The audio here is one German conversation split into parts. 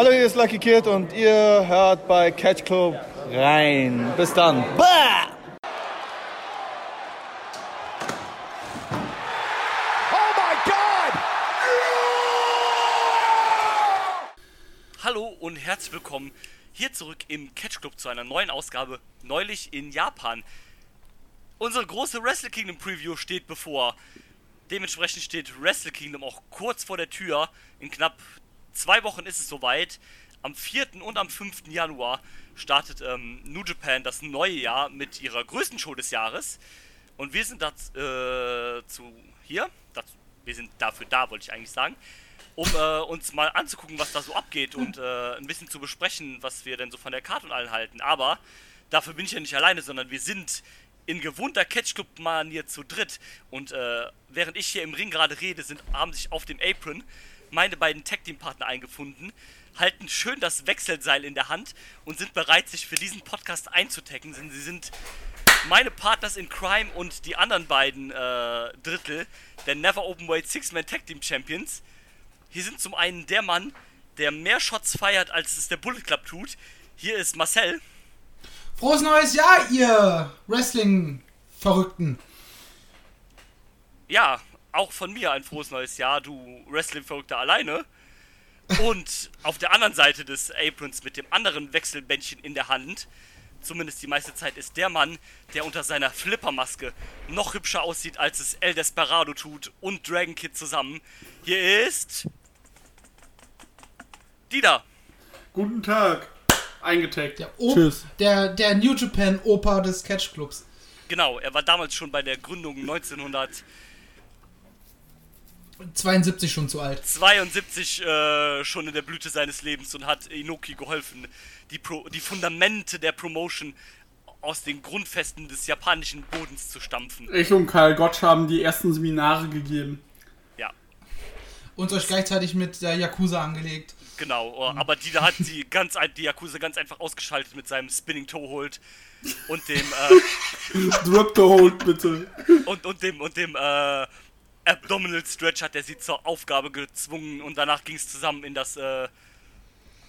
Hallo, hier ist Lucky Kid und ihr hört bei Catch Club rein. Bis dann. Bah! Hallo und herzlich willkommen hier zurück im Catch Club zu einer neuen Ausgabe neulich in Japan. Unsere große Wrestle Kingdom Preview steht bevor. Dementsprechend steht Wrestle Kingdom auch kurz vor der Tür. In knapp zwei Wochen ist es soweit. Am 4. und am 5. Januar startet ähm, New Japan das neue Jahr mit ihrer größten Show des Jahres. Und wir sind dazu äh, hier, dazu, wir sind dafür da, wollte ich eigentlich sagen, um äh, uns mal anzugucken, was da so abgeht und äh, ein bisschen zu besprechen, was wir denn so von der Karte und allen halten. Aber dafür bin ich ja nicht alleine, sondern wir sind in gewohnter Catch Club Manier zu dritt. Und äh, während ich hier im Ring gerade rede, sind, haben sich auf dem Apron meine beiden Tag Team Partner eingefunden, halten schön das Wechselseil in der Hand und sind bereit, sich für diesen Podcast einzutaggen. Sie sind meine Partners in Crime und die anderen beiden äh, Drittel der Never Open Weight Six-Man Tag Team Champions. Hier sind zum einen der Mann, der mehr Shots feiert, als es der Bullet Club tut. Hier ist Marcel. Frohes neues Jahr, ihr Wrestling-Verrückten. Ja, auch von mir ein frohes neues Jahr, du Wrestling-Verrückter alleine. Und auf der anderen Seite des Aprons mit dem anderen Wechselbändchen in der Hand, zumindest die meiste Zeit, ist der Mann, der unter seiner Flippermaske noch hübscher aussieht, als es El Desperado tut und Dragon Kid zusammen. Hier ist. Dida. Guten Tag. Eingetaggt. Der, o Tschüss. Der, der New Japan Opa des Catch Clubs. Genau, er war damals schon bei der Gründung 1900. 72 schon zu alt. 72 äh, schon in der Blüte seines Lebens und hat Inoki geholfen, die, Pro die Fundamente der Promotion aus den Grundfesten des japanischen Bodens zu stampfen. Ich und Karl Gottsch haben die ersten Seminare gegeben. Ja. Und euch gleichzeitig mit der Yakuza angelegt. Genau, oh, aber die da hat die ganz die Yakuza ganz einfach ausgeschaltet mit seinem Spinning Toe Hold und dem äh, Drop the Hold bitte. Und und dem und dem äh, Abdominal Stretch hat er sie zur Aufgabe gezwungen und danach ging es zusammen in das äh,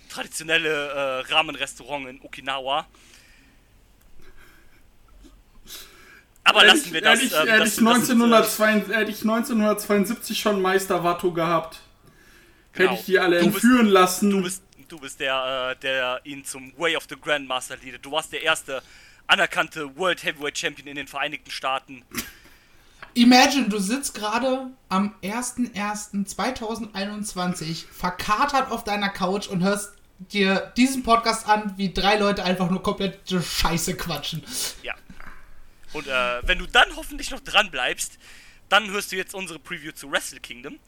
traditionelle äh, Ramen-Restaurant in Okinawa. Aber hätte lassen ich, wir das. Hätte ich, ähm, hätte, das, ich 1972, hätte ich 1972 schon Meister Watto gehabt. Genau. Hätte ich die alle entführen bist, lassen. Du bist, du bist der, äh, der ihn zum Way of the Grandmaster leadet. Du warst der erste anerkannte World Heavyweight Champion in den Vereinigten Staaten. Imagine, du sitzt gerade am 01.01.2021 verkatert auf deiner Couch und hörst dir diesen Podcast an, wie drei Leute einfach nur komplette Scheiße quatschen. Ja. Und äh, wenn du dann hoffentlich noch dran bleibst, dann hörst du jetzt unsere Preview zu Wrestle Kingdom.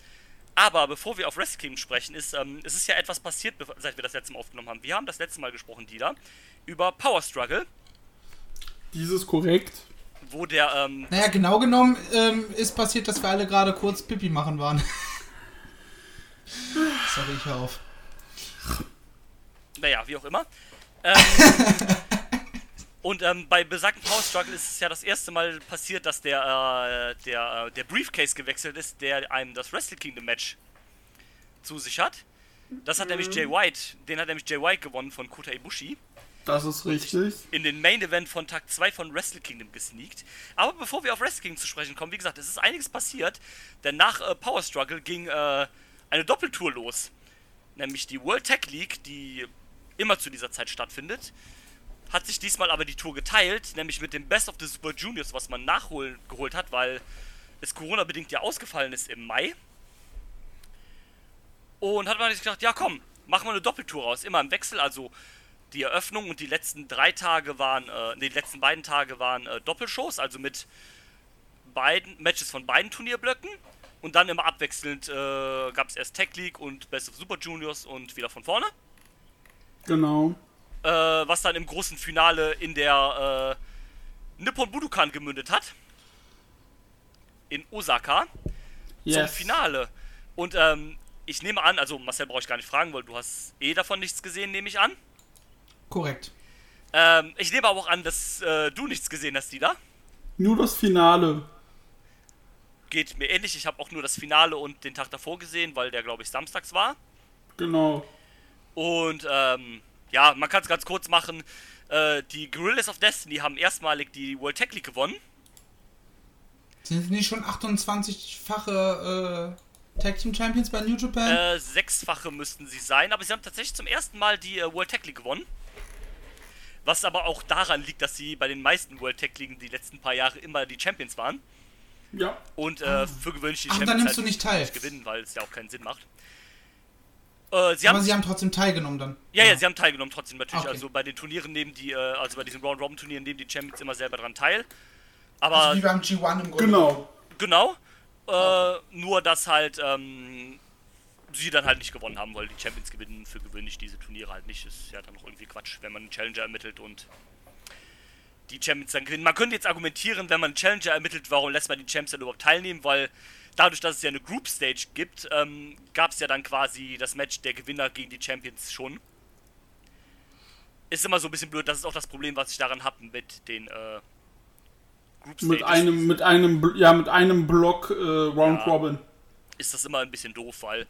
Aber bevor wir auf Wrestle Kingdom sprechen, ist, ähm, es ist ja etwas passiert, seit wir das letzte Mal aufgenommen haben. Wir haben das letzte Mal gesprochen, Dieter, über Power Struggle. Dieses korrekt wo der. Ähm, naja, genau genommen ähm, ist passiert, dass wir alle gerade kurz Pipi machen waren. Sorry, ich hör auf. Naja, wie auch immer. Ähm, und ähm, bei besagten Power Struggle ist es ja das erste Mal passiert, dass der, äh, der, äh, der Briefcase gewechselt ist, der einem das Wrestle Kingdom Match zu sich hat. Das hat mhm. nämlich Jay White, den hat nämlich Jay White gewonnen von Kota Ibushi. Das ist richtig. In den Main Event von Tag 2 von Wrestle Kingdom gesneakt. Aber bevor wir auf Wrestle Kingdom zu sprechen kommen, wie gesagt, es ist einiges passiert, denn nach äh, Power Struggle ging äh, eine Doppeltour los. Nämlich die World Tech League, die immer zu dieser Zeit stattfindet, hat sich diesmal aber die Tour geteilt, nämlich mit dem Best of the Super Juniors, was man nachgeholt hat, weil es Corona-bedingt ja ausgefallen ist im Mai. Und hat man sich gedacht, ja komm, machen wir eine Doppeltour raus, immer im Wechsel, also die Eröffnung und die letzten drei Tage waren, äh, die letzten beiden Tage waren äh, Doppelshows, also mit beiden Matches von beiden Turnierblöcken. Und dann immer abwechselnd äh, gab es erst Tech League und Best of Super Juniors und wieder von vorne. Genau. Äh, was dann im großen Finale in der äh, Nippon Budokan gemündet hat. In Osaka. Yes. Zum Finale. Und ähm, ich nehme an, also Marcel brauche ich gar nicht fragen, weil du hast eh davon nichts gesehen, nehme ich an. Korrekt. Ähm, ich nehme aber auch an, dass äh, du nichts gesehen hast, Dieter. Nur das Finale. Geht mir ähnlich. Ich habe auch nur das Finale und den Tag davor gesehen, weil der, glaube ich, samstags war. Genau. Und ähm, ja, man kann es ganz kurz machen. Äh, die Gorillas of Destiny haben erstmalig die World Tech League gewonnen. Sind sie nicht schon 28-fache äh, Tag Team Champions bei New Japan? Äh, sechsfache müssten sie sein, aber sie haben tatsächlich zum ersten Mal die äh, World Tag League gewonnen. Was aber auch daran liegt, dass sie bei den meisten World Tag Ligen die letzten paar Jahre immer die Champions waren. Ja. Und äh, ah. für gewöhnlich die Ach, Champions dann nimmst halt du nicht teil. nicht gewinnen, weil es ja auch keinen Sinn macht. Äh, sie aber haben, sie haben trotzdem teilgenommen dann. Ja, ja, ja, sie haben teilgenommen trotzdem natürlich. Okay. Also bei den Turnieren nehmen die, äh, also bei diesen Round Robin Turnieren nehmen die Champions immer selber dran teil. Aber also wie beim G1 im Grunde. Genau. Genau. Äh, nur dass halt ähm, sie dann halt nicht gewonnen haben, weil die Champions gewinnen für gewöhnlich diese Turniere halt nicht. Ist ja dann noch irgendwie Quatsch, wenn man einen Challenger ermittelt und die Champions dann gewinnen. Man könnte jetzt argumentieren, wenn man einen Challenger ermittelt, warum lässt man die Champions dann überhaupt teilnehmen, weil dadurch, dass es ja eine Group Stage gibt, ähm, gab es ja dann quasi das Match der Gewinner gegen die Champions schon. Ist immer so ein bisschen blöd, das ist auch das Problem, was ich daran habe mit den äh, Group Stages. Mit einem, mit einem, ja, mit einem Block äh, Round ja. Robin ist das immer ein bisschen doof, weil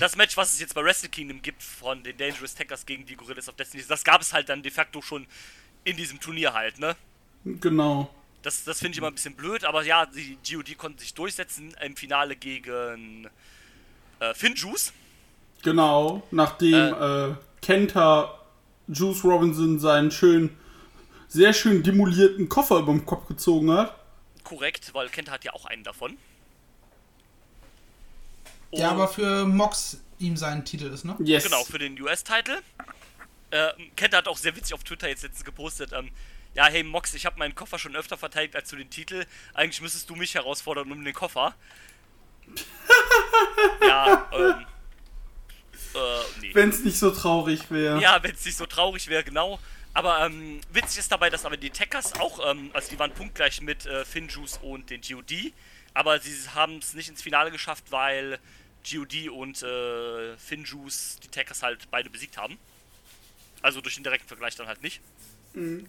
das Match, was es jetzt bei Wrestle Kingdom gibt von den Dangerous Tackers gegen die Gorillas of Destiny, das gab es halt dann de facto schon in diesem Turnier halt, ne? Genau. Das, das finde ich immer ein bisschen blöd, aber ja, die GOD konnten sich durchsetzen im Finale gegen äh, Finn Juice. Genau, nachdem äh, äh, Kenta Juice Robinson seinen schön, sehr schön demolierten Koffer über dem Kopf gezogen hat. Korrekt, weil Kenta hat ja auch einen davon. Ja, aber für Mox ihm sein Titel ist, ne? Yes. Genau, für den US-Titel. Äh, Kenta hat auch sehr witzig auf Twitter jetzt letztens gepostet, ähm, ja, hey Mox, ich habe meinen Koffer schon öfter verteidigt als du den Titel. Eigentlich müsstest du mich herausfordern um den Koffer. ja, ähm. Äh, nee. Wenn es nicht so traurig wäre. Ja, wenn es nicht so traurig wäre, genau. Aber ähm, witzig ist dabei, dass aber die Tackers auch, ähm, also die waren punktgleich mit äh, Finjuice und den GOD, aber sie haben es nicht ins Finale geschafft, weil GOD und äh, Finjuice die Tackers halt beide besiegt haben. Also durch den direkten Vergleich dann halt nicht. Mhm.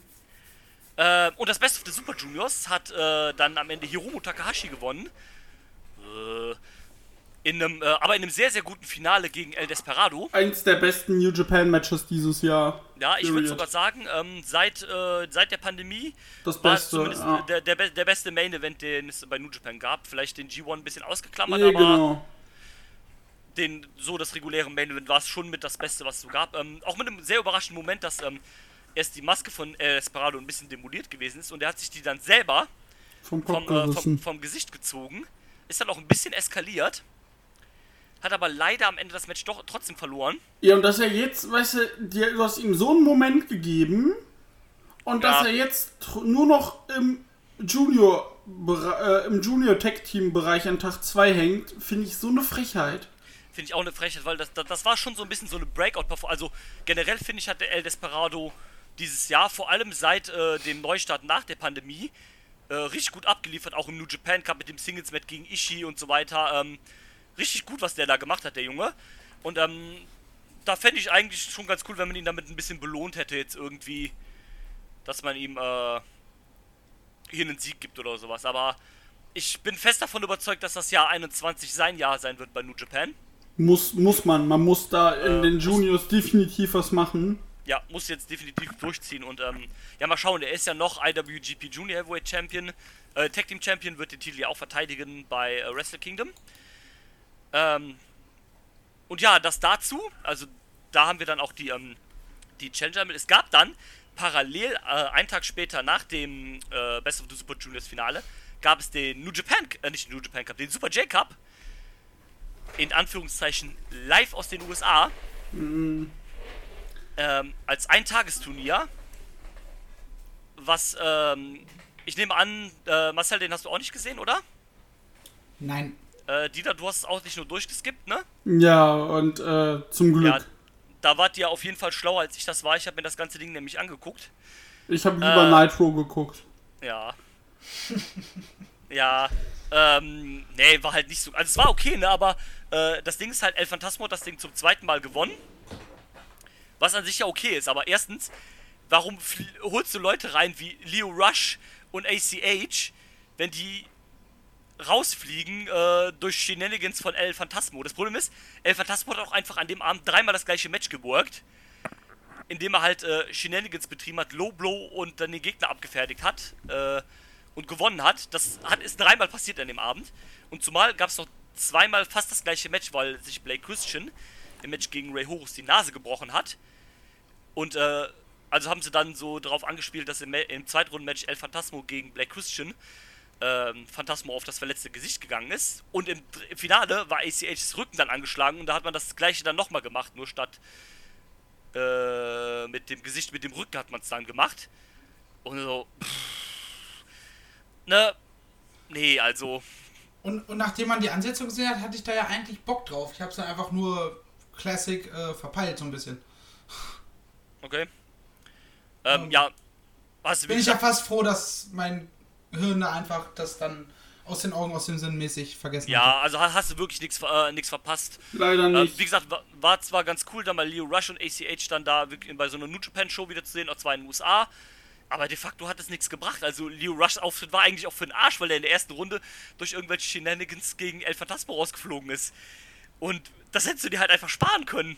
Äh, und das Best of the Super Juniors hat äh, dann am Ende Hiromu Takahashi gewonnen. Äh, in einem, äh, aber in einem sehr, sehr guten Finale gegen El Desperado. Eins der besten New Japan Matches dieses Jahr. Ja, ich würde sogar sagen, ähm, seit, äh, seit der Pandemie das war beste, zumindest ja. der, der, der, beste Main Event, den es bei New Japan gab. Vielleicht den G1 ein bisschen ausgeklammert, ja, aber genau den, so das reguläre Main Event war es schon mit das Beste, was es so gab. Ähm, auch mit einem sehr überraschenden Moment, dass ähm, erst die Maske von El Esperado ein bisschen demoliert gewesen ist und er hat sich die dann selber vom, vom, äh, vom, vom, Gesicht gezogen. Ist dann auch ein bisschen eskaliert. Hat aber leider am Ende das Match doch trotzdem verloren. Ja, und dass er jetzt, weißt du, du hast ihm so einen Moment gegeben und ja. dass er jetzt nur noch im Junior, äh, im Junior Tech Team Bereich an Tag 2 hängt, finde ich so eine Frechheit. Finde ich auch eine Frechheit, weil das, das, das, war schon so ein bisschen so eine Breakout-Performance. Also generell finde ich, hat der El Desperado dieses Jahr, vor allem seit äh, dem Neustart nach der Pandemie, äh, richtig gut abgeliefert, auch im New Japan Cup mit dem Singles-Match gegen Ishii und so weiter. Ähm, richtig gut, was der da gemacht hat, der Junge. Und ähm, da fände ich eigentlich schon ganz cool, wenn man ihn damit ein bisschen belohnt hätte, jetzt irgendwie, dass man ihm äh, hier einen Sieg gibt oder sowas. Aber ich bin fest davon überzeugt, dass das Jahr 21 sein Jahr sein wird bei New Japan. Muss, muss man. Man muss da in äh, den Juniors definitiv was machen. Ja, muss jetzt definitiv durchziehen. Und ähm, ja, mal schauen. Er ist ja noch IWGP Junior Heavyweight Champion. Äh, Tag Team Champion wird den Titel ja auch verteidigen bei äh, Wrestle Kingdom. Ähm, und ja, das dazu. Also da haben wir dann auch die, ähm, die Challenger mit. Es gab dann parallel, äh, einen Tag später nach dem äh, Best of the Super Juniors Finale, gab es den New Japan, äh, nicht den New Japan Cup, den Super J Cup in Anführungszeichen live aus den USA mhm. ähm, als Eintagesturnier. Was, ähm, ich nehme an, äh, Marcel, den hast du auch nicht gesehen, oder? Nein. Äh, Dieter, du hast es auch nicht nur durchgeskippt, ne? Ja, und äh, zum Glück. Ja, da wart ihr auf jeden Fall schlauer, als ich das war. Ich habe mir das ganze Ding nämlich angeguckt. Ich habe lieber äh, Nitro geguckt. Ja. ja. Ähm, nee, war halt nicht so. Also es war okay, ne, aber äh, das Ding ist halt, El Phantasmo hat das Ding zum zweiten Mal gewonnen. Was an sich ja okay ist, aber erstens, warum holst du Leute rein wie Leo Rush und ACH, wenn die rausfliegen äh, durch Shenanigans von El Phantasmo. Das Problem ist, El Phantasmo hat auch einfach an dem Abend dreimal das gleiche Match geworkt, indem er halt äh, Shenanigans betrieben hat, Low Blow und dann den Gegner abgefertigt hat äh, und gewonnen hat. Das hat, ist dreimal passiert an dem Abend. Und zumal gab es noch zweimal fast das gleiche Match, weil sich Blake Christian im Match gegen Ray Horus die Nase gebrochen hat. Und äh, also haben sie dann so darauf angespielt, dass im, im Zweitrunden-Match El Phantasmo gegen Blake Christian ähm, Phantasmo auf das verletzte Gesicht gegangen ist. Und im, im, Finale war ACHs Rücken dann angeschlagen und da hat man das gleiche dann nochmal gemacht, nur statt äh, mit dem Gesicht, mit dem Rücken hat man es dann gemacht. Und so, pff, ne, nee, also. Und, und nachdem man die Ansetzung gesehen hat, hatte ich da ja eigentlich Bock drauf. Ich habe es dann einfach nur Classic äh, verpeilt, so ein bisschen. Okay. Ähm, um, ja. Was, bin ich ja fast froh, dass mein Hirn einfach das dann aus den Augen, aus dem Sinn mäßig vergessen Ja, hatte. also hast du wirklich nichts äh, verpasst. Leider ähm, nicht. Äh, wie gesagt, war, war, zwar ganz cool, da mal Leo Rush und ACH dann da bei so einer New Japan Show wieder zu sehen, auch zwar in den USA. Aber de facto hat es nichts gebracht. Also Leo Rushs Auftritt war eigentlich auch für den Arsch, weil er in der ersten Runde durch irgendwelche Shenanigans gegen El Phantasmo rausgeflogen ist. Und das hättest du dir halt einfach sparen können.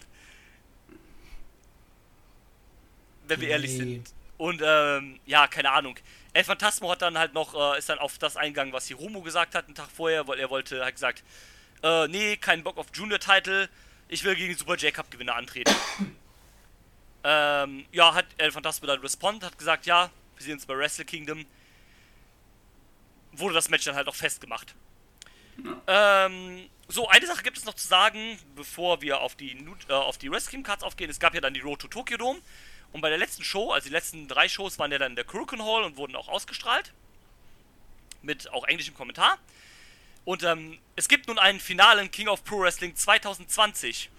Wenn wir nee. ehrlich sind. Und ähm, ja, keine Ahnung. El Phantasmo hat dann halt noch, äh, ist dann auf das eingegangen, was Hiromu gesagt hat, einen Tag vorher, weil er wollte, hat gesagt, äh, nee, keinen Bock auf Junior-Title, ich will gegen Super J-Cup-Gewinner antreten. ähm, ja, hat El Phantasmo dann respond, hat gesagt, ja, wir sehen uns bei Wrestle Kingdom. Wurde das Match dann halt auch festgemacht. Ja. Ähm, so, eine Sache gibt es noch zu sagen, bevor wir auf die, äh, auf die Wrestling Kingdom Cards aufgehen. Es gab ja dann die Road to Tokyo Dome. Und bei der letzten Show, also die letzten drei Shows, waren ja dann in der Kurokan Hall und wurden auch ausgestrahlt. Mit auch englischem Kommentar. Und ähm, es gibt nun einen finalen King of Pro Wrestling 2020.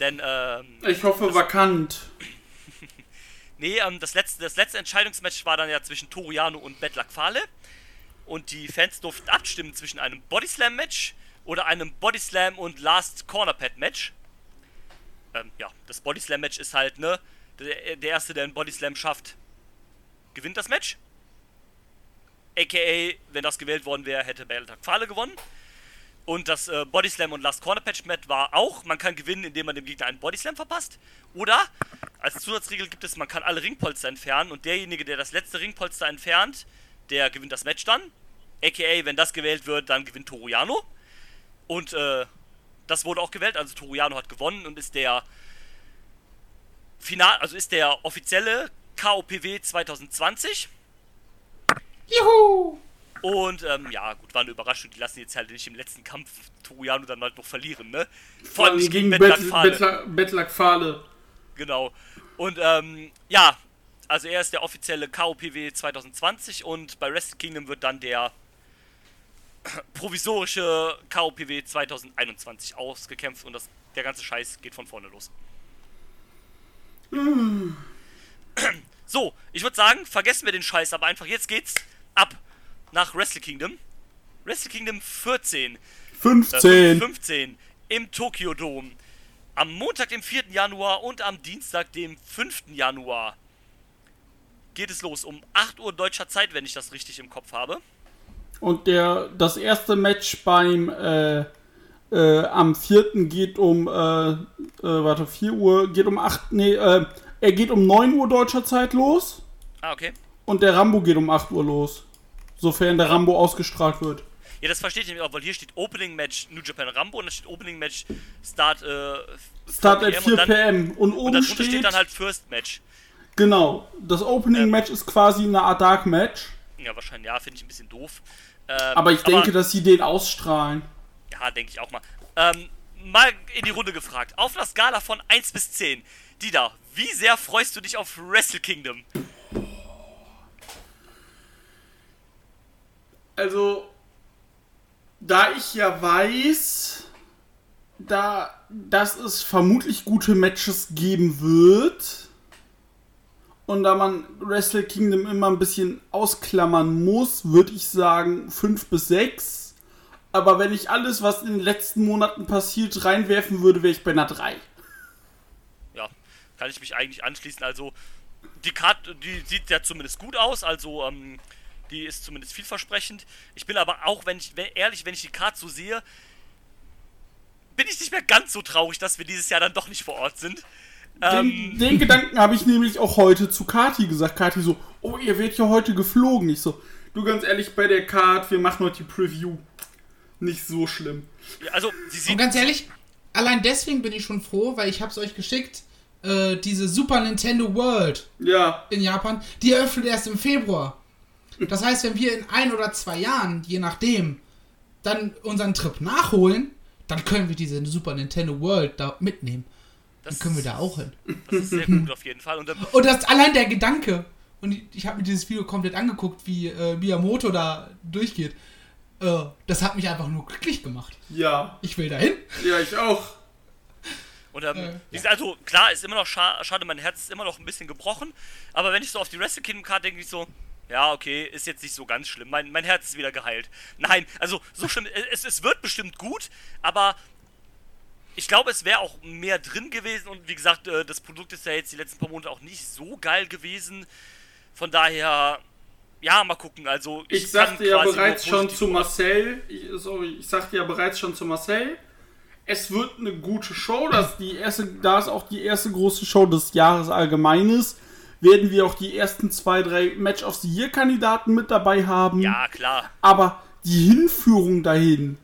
Denn, ähm, Ich hoffe das, vakant. nee, ähm, das letzte, das letzte Entscheidungsmatch war dann ja zwischen Toriano und Bedlak Fale. Und die Fans durften abstimmen zwischen einem Bodyslam-Match oder einem Bodyslam und Last Corner Pad Match. Ähm, ja, das Bodyslam Match ist halt, ne, der, der Erste, der einen Bodyslam schafft, gewinnt das Match. AKA, wenn das gewählt worden wäre, hätte Bellatak Pfahle gewonnen. Und das äh, Bodyslam und Last Corner Patch Match war auch, man kann gewinnen, indem man dem Gegner einen Bodyslam verpasst. Oder, als Zusatzregel gibt es, man kann alle Ringpolster entfernen und derjenige, der das letzte Ringpolster entfernt, der gewinnt das Match dann. AKA, wenn das gewählt wird, dann gewinnt Toriano. Und äh, das wurde auch gewählt, also Toriano hat gewonnen und ist der final, also ist der offizielle KOPW 2020. Juhu! Und ähm, ja, gut, war eine Überraschung. Die lassen jetzt halt nicht im letzten Kampf Toriano dann halt noch verlieren, ne? Vor allem nicht gegen Betlak Fahle. Genau. Und ähm, ja, also er ist der offizielle KOPW 2020 und bei Wrestle Kingdom wird dann der provisorische KOPW 2021 ausgekämpft und das, der ganze Scheiß geht von vorne los. So, ich würde sagen, vergessen wir den Scheiß, aber einfach jetzt geht's ab nach Wrestle Kingdom. Wrestle Kingdom 14. 15. Äh, 15 im Tokyo Dome. Am Montag, dem 4. Januar und am Dienstag, dem 5. Januar geht es los um 8 Uhr deutscher Zeit, wenn ich das richtig im Kopf habe. Und der das erste Match beim äh, äh, am 4. geht um, äh, äh, warte, 4 Uhr, geht um 8, nee, äh, er geht um 9 Uhr deutscher Zeit los. Ah, okay. Und der Rambo geht um 8 Uhr los. Sofern der Rambo ausgestrahlt wird. Ja, das verstehe ich nicht, weil hier steht Opening Match New Japan Rambo und da steht Opening Match Start, äh, Start at 4 pm. Und, oben und steht, steht dann halt First Match. Genau. Das Opening ähm, Match ist quasi eine Art Dark Match. Ja, wahrscheinlich, ja, finde ich ein bisschen doof. Ähm, aber ich denke, aber, dass sie den ausstrahlen. Ja, denke ich auch mal. Ähm, mal in die Runde gefragt. Auf einer Skala von 1 bis 10. Dida, wie sehr freust du dich auf Wrestle Kingdom? Also, da ich ja weiß, da, dass es vermutlich gute Matches geben wird und da man Wrestle Kingdom immer ein bisschen ausklammern muss, würde ich sagen 5 bis 6 aber wenn ich alles, was in den letzten Monaten passiert, reinwerfen würde, wäre ich bei einer 3. Ja, kann ich mich eigentlich anschließen. Also, die Karte, die sieht ja zumindest gut aus. Also, ähm, Die ist zumindest vielversprechend. Ich bin aber auch, wenn ich, ehrlich, wenn ich die Card so sehe, bin ich nicht mehr ganz so traurig, dass wir dieses Jahr dann doch nicht vor Ort sind. Den, Ähm, den Gedanken habe ich nämlich auch heute zu Kati gesagt. Kati so, oh, ihr werdet ja heute geflogen. Ich so, du ganz ehrlich, bei der Card, wir machen heute die Preview. Nicht so schlimm. also, sie Und sieht. ganz ehrlich, allein deswegen bin ich schon froh, weil ich hab's euch geschickt. Äh, diese Super Nintendo World Ja, in Japan, die eröffnet erst im Februar. Das heißt, wenn wir in ein oder zwei Jahren, je nachdem, dann unseren Trip nachholen, dann können wir diese Super Nintendo World da mitnehmen. Dann Das, können wir da auch hin. das ist sehr gut auf jeden Fall. Und Und das allein der Gedanke, und ich, ich habe mir dieses Video komplett angeguckt, wie äh, Miyamoto da durchgeht. Äh, das hat mich einfach nur glücklich gemacht. ja, Ich will dahin. ja, ich auch. Und ähm, Äh, wie gesagt, also klar, ist immer noch scha schade, mein Herz ist immer noch ein bisschen gebrochen. Aber wenn ich so auf die Wrestle Kingdom Card denke, ich so, ja, okay, ist jetzt nicht so ganz schlimm. Mein, mein Herz ist wieder geheilt. Nein, also so schlimm, es, es wird bestimmt gut, aber ich glaube, es wäre auch mehr drin gewesen. Und wie gesagt, äh, das Produkt ist ja jetzt die letzten paar Monate auch nicht so geil gewesen. Von daher, ja, mal gucken. Also Ich kann sagte ja bereits schon zu Marcel, ich, sorry, ich sagte ja bereits schon zu Marcel, es wird eine gute Show, das die erste, da es auch die erste große Show des Jahres allgemein ist, werden wir auch die ersten zwei, drei Match of the Year Kandidaten mit dabei haben. Ja, klar. Aber die Hinführung dahin,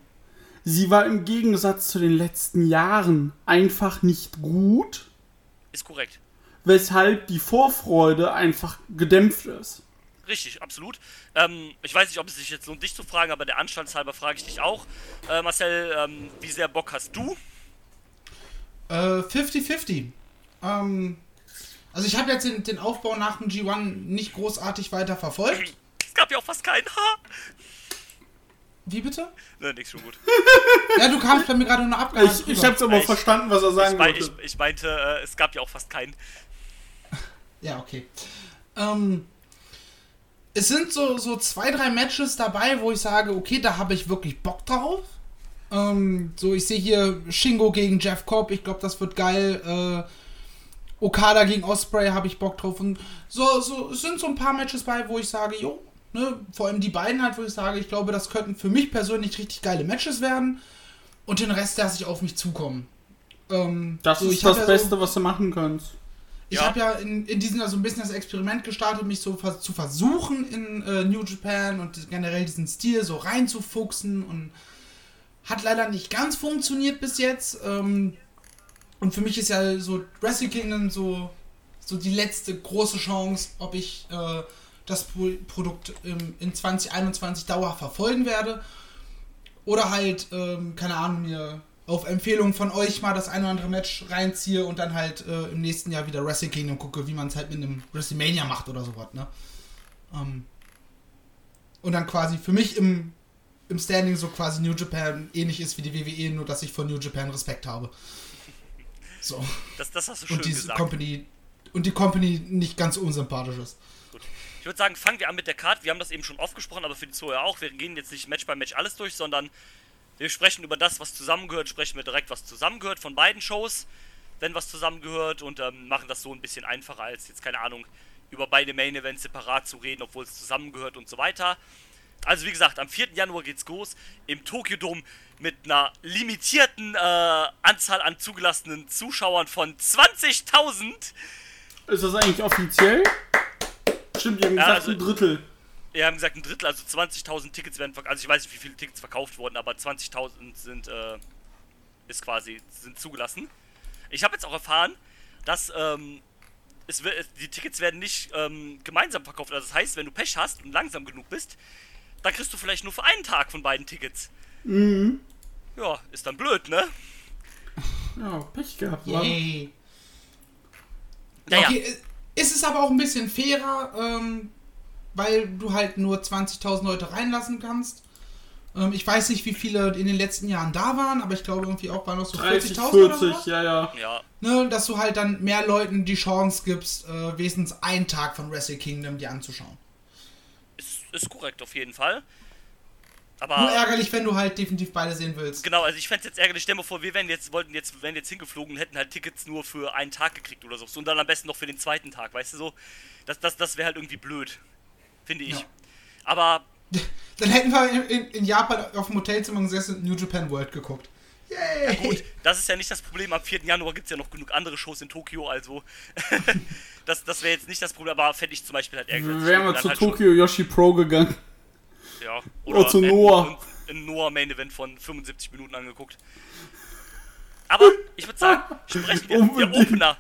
sie war im Gegensatz zu den letzten Jahren einfach nicht gut, Ist korrekt. weshalb die Vorfreude einfach gedämpft ist. Richtig, absolut. Ähm, ich weiß nicht, ob es sich jetzt lohnt, dich zu fragen, aber der Anstandshalber frage ich dich auch. Äh, Marcel, ähm, wie sehr Bock hast du? Äh, 50-50. Ähm, also ich habe jetzt den, den Aufbau nach dem G1 nicht großartig weiter verfolgt. Es gab ja auch fast keinen. Ha! Wie bitte? Ne, nix schon gut. Ja, du kamst bei mir gerade nur abgehakt. Ich, ich hab's aber Ich- verstanden, was er Ich, sagen mein, wollte. ich, ich meinte, äh, es gab ja auch fast keinen. Ja, okay. Ähm, es sind so, so zwei, drei Matches dabei, wo ich sage, okay, da habe ich wirklich Bock drauf. Ähm, so, ich sehe hier Shingo gegen Jeff Cobb, ich glaube, das wird geil. Äh, Okada gegen Osprey habe ich Bock drauf. Und so, so, es sind so ein paar Matches bei, wo ich sage, jo, ne, vor allem die beiden halt, wo ich sage, ich glaube, das könnten für mich persönlich richtig geile Matches werden. Und den Rest lasse ich auf mich zukommen. Ähm, Das so, ist das ja so- Beste, was du machen kannst. Ich Ja. habe ja in, in diesem Jahr so ein bisschen das Experiment gestartet, mich so vers zu versuchen in äh, New Japan und generell diesen Stil so reinzufuchsen und hat leider nicht ganz funktioniert bis jetzt. Ähm, und für mich ist ja so Wrestle Kingdom so, so die letzte große Chance, ob ich äh, das Pro Produkt im, in 2021 dauerhaft verfolgen werde. Oder halt, ähm, keine Ahnung, mir auf Empfehlung von euch mal das eine oder andere Match reinziehe und dann halt äh, im nächsten Jahr wieder Wrestle Kingdom gucke, wie man es halt mit einem WrestleMania macht oder sowas, ne? Ähm, und dann quasi für mich im, im Standing so quasi New Japan ähnlich ist wie die WWE, nur dass ich von New Japan Respekt habe. So. Das, das hast du schön Und diese gesagt. Company und die Company nicht ganz unsympathisch ist. Gut. Ich würde sagen, fangen wir an mit der Card. Wir haben das eben schon aufgesprochen, aber für die Zuhörer auch. Wir gehen jetzt nicht Match by Match alles durch, sondern wir sprechen über das, was zusammengehört, sprechen wir direkt, was zusammengehört von beiden Shows, wenn was zusammengehört und ähm, machen das so ein bisschen einfacher als jetzt, keine Ahnung, über beide Main Events separat zu reden, obwohl es zusammengehört und so weiter. Also wie gesagt, am 4. Januar geht's los im Tokyo Dome mit einer limitierten äh, Anzahl an zugelassenen Zuschauern von 20.000. Ist das eigentlich offiziell? Stimmt, ihr habt Ja, gesagt also- ein Drittel. Wir haben gesagt, ein Drittel, also 20.000 Tickets werden verkauft. Also ich weiß nicht, wie viele Tickets verkauft wurden, aber 20.000 sind, äh, ist quasi, sind zugelassen. Ich habe jetzt auch erfahren, dass, ähm, es, wird- die Tickets werden nicht ähm, gemeinsam verkauft. Also das heißt, wenn du Pech hast und langsam genug bist, dann kriegst du vielleicht nur für einen Tag von beiden Tickets. Mhm. Ja, ist dann blöd, ne? Ja, Pech gehabt, Mann. Yay. Ja, ja. okay, ist es aber auch ein bisschen fairer, ähm, weil du halt nur 20.000 Leute reinlassen kannst. Ähm, ich weiß nicht, wie viele in den letzten Jahren da waren, aber ich glaube irgendwie auch waren noch so 30, 40.000 oder 40, so. ja, ja. Ja, Ne, dass du halt dann mehr Leuten die Chance gibst, äh, wenigstens einen Tag von Wrestle Kingdom dir anzuschauen. ist, ist korrekt auf jeden Fall. Aber Nur ärgerlich, wenn du halt definitiv beide sehen willst. Genau, also ich fände jetzt ärgerlich, stell dir mal vor, wir wären jetzt, wollten jetzt, wären jetzt hingeflogen und hätten halt Tickets nur für einen Tag gekriegt oder so. Und dann am besten noch für den zweiten Tag, weißt du so? Das, das, das wäre halt irgendwie blöd. Finde ich. Ja. Aber Dann hätten wir in, in, Japan auf dem Hotelzimmer gesessen und New Japan World geguckt. Yay! gut, das ist ja nicht das Problem. Am 4. Januar gibt es ja noch genug andere Shows in Tokio, also das, das wäre jetzt nicht das Problem, aber fände ich zum Beispiel halt ärgerlich. Wären wir zu halt schon- Tokyo Yoshi Pro gegangen. Ja, Oder zu ein- Noah. Ein Noah Main Event von 75 Minuten angeguckt. Aber ich würde sagen, sprechen wir. Der. Opener,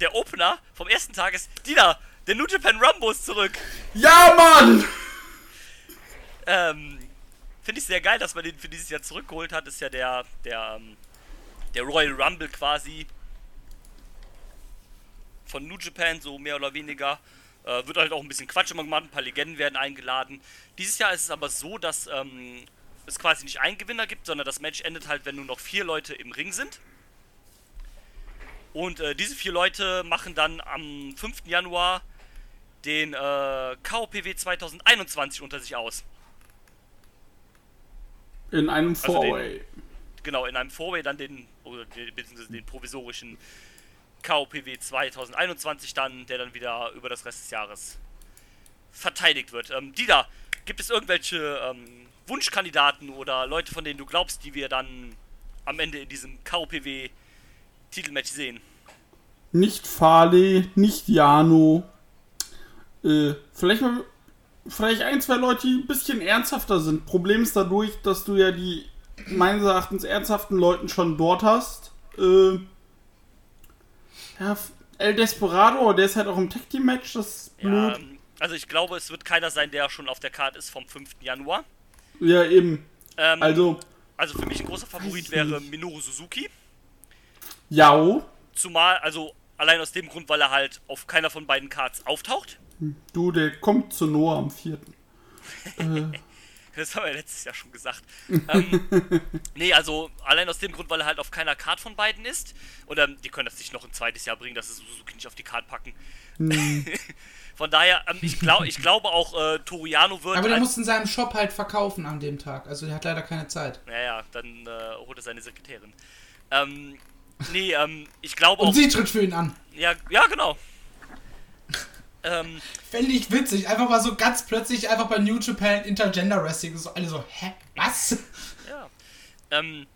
der Opener vom ersten Tag ist Dina, der New Japan Rumble ist zurück. Ja, Mann! Ähm, Finde ich sehr geil, dass man den für dieses Jahr zurückgeholt hat. Ist ja der, der, ähm, der Royal Rumble quasi von New Japan, so mehr oder weniger. Äh, wird halt auch ein bisschen Quatsch immer gemacht, ein paar Legenden werden eingeladen. Dieses Jahr ist es aber so, dass ähm, es quasi nicht einen Gewinner gibt, sondern das Match endet halt, wenn nur noch vier Leute im Ring sind. Und äh, diese vier Leute machen dann am 5. Januar den äh, KOPW 2021 unter sich aus. In einem Also Four-Way. Genau, in einem Four-Way dann den, beziehungsweise den provisorischen KOPW 2021 dann, der dann wieder über das Rest des Jahres verteidigt wird. Ähm, Dida, gibt es irgendwelche ähm, Wunschkandidaten oder Leute, von denen du glaubst, die wir dann am Ende in diesem KOPW Titelmatch sehen? Nicht Farley, nicht Jano. Äh, vielleicht mal. Vielleicht ein, zwei Leute, die ein bisschen ernsthafter sind. Problem ist dadurch, dass du ja die meines Erachtens ernsthaften Leuten schon dort hast. Äh, ja, El Desperado, der ist halt auch im Tag Team Match, das ist blöd. Ja, also ich glaube, es wird keiner sein, der schon auf der Karte ist vom 5. Januar. Ja, eben. Ähm, Also, also für mich ein großer Favorit wäre. Minoru Suzuki. Yao. Zumal, also allein aus dem Grund, weil er halt auf keiner von beiden Cards auftaucht. Du, der kommt zu Noah am 4. Das haben wir letztes Jahr schon gesagt. ähm, nee, also allein aus dem Grund, weil er halt auf keiner Card von beiden ist. Und ähm, die können das nicht noch ein zweites Jahr bringen, dass sie Suzuki nicht auf die Card packen. von daher, ähm, ich, glaub, ich glaube auch, äh, Toriano wird. Aber der als- muss in seinem Shop halt verkaufen an dem Tag. Also der hat leider keine Zeit. Naja, dann äh, holt er seine Sekretärin. Ähm, nee, ähm, ich glaube Und auch. sie tritt für ihn an. Ja, ja, genau. Ähm, Fände ich witzig. Einfach mal so ganz plötzlich einfach bei New Japan Intergender Wrestling. So alle so, hä? Was? Ja. Ähm,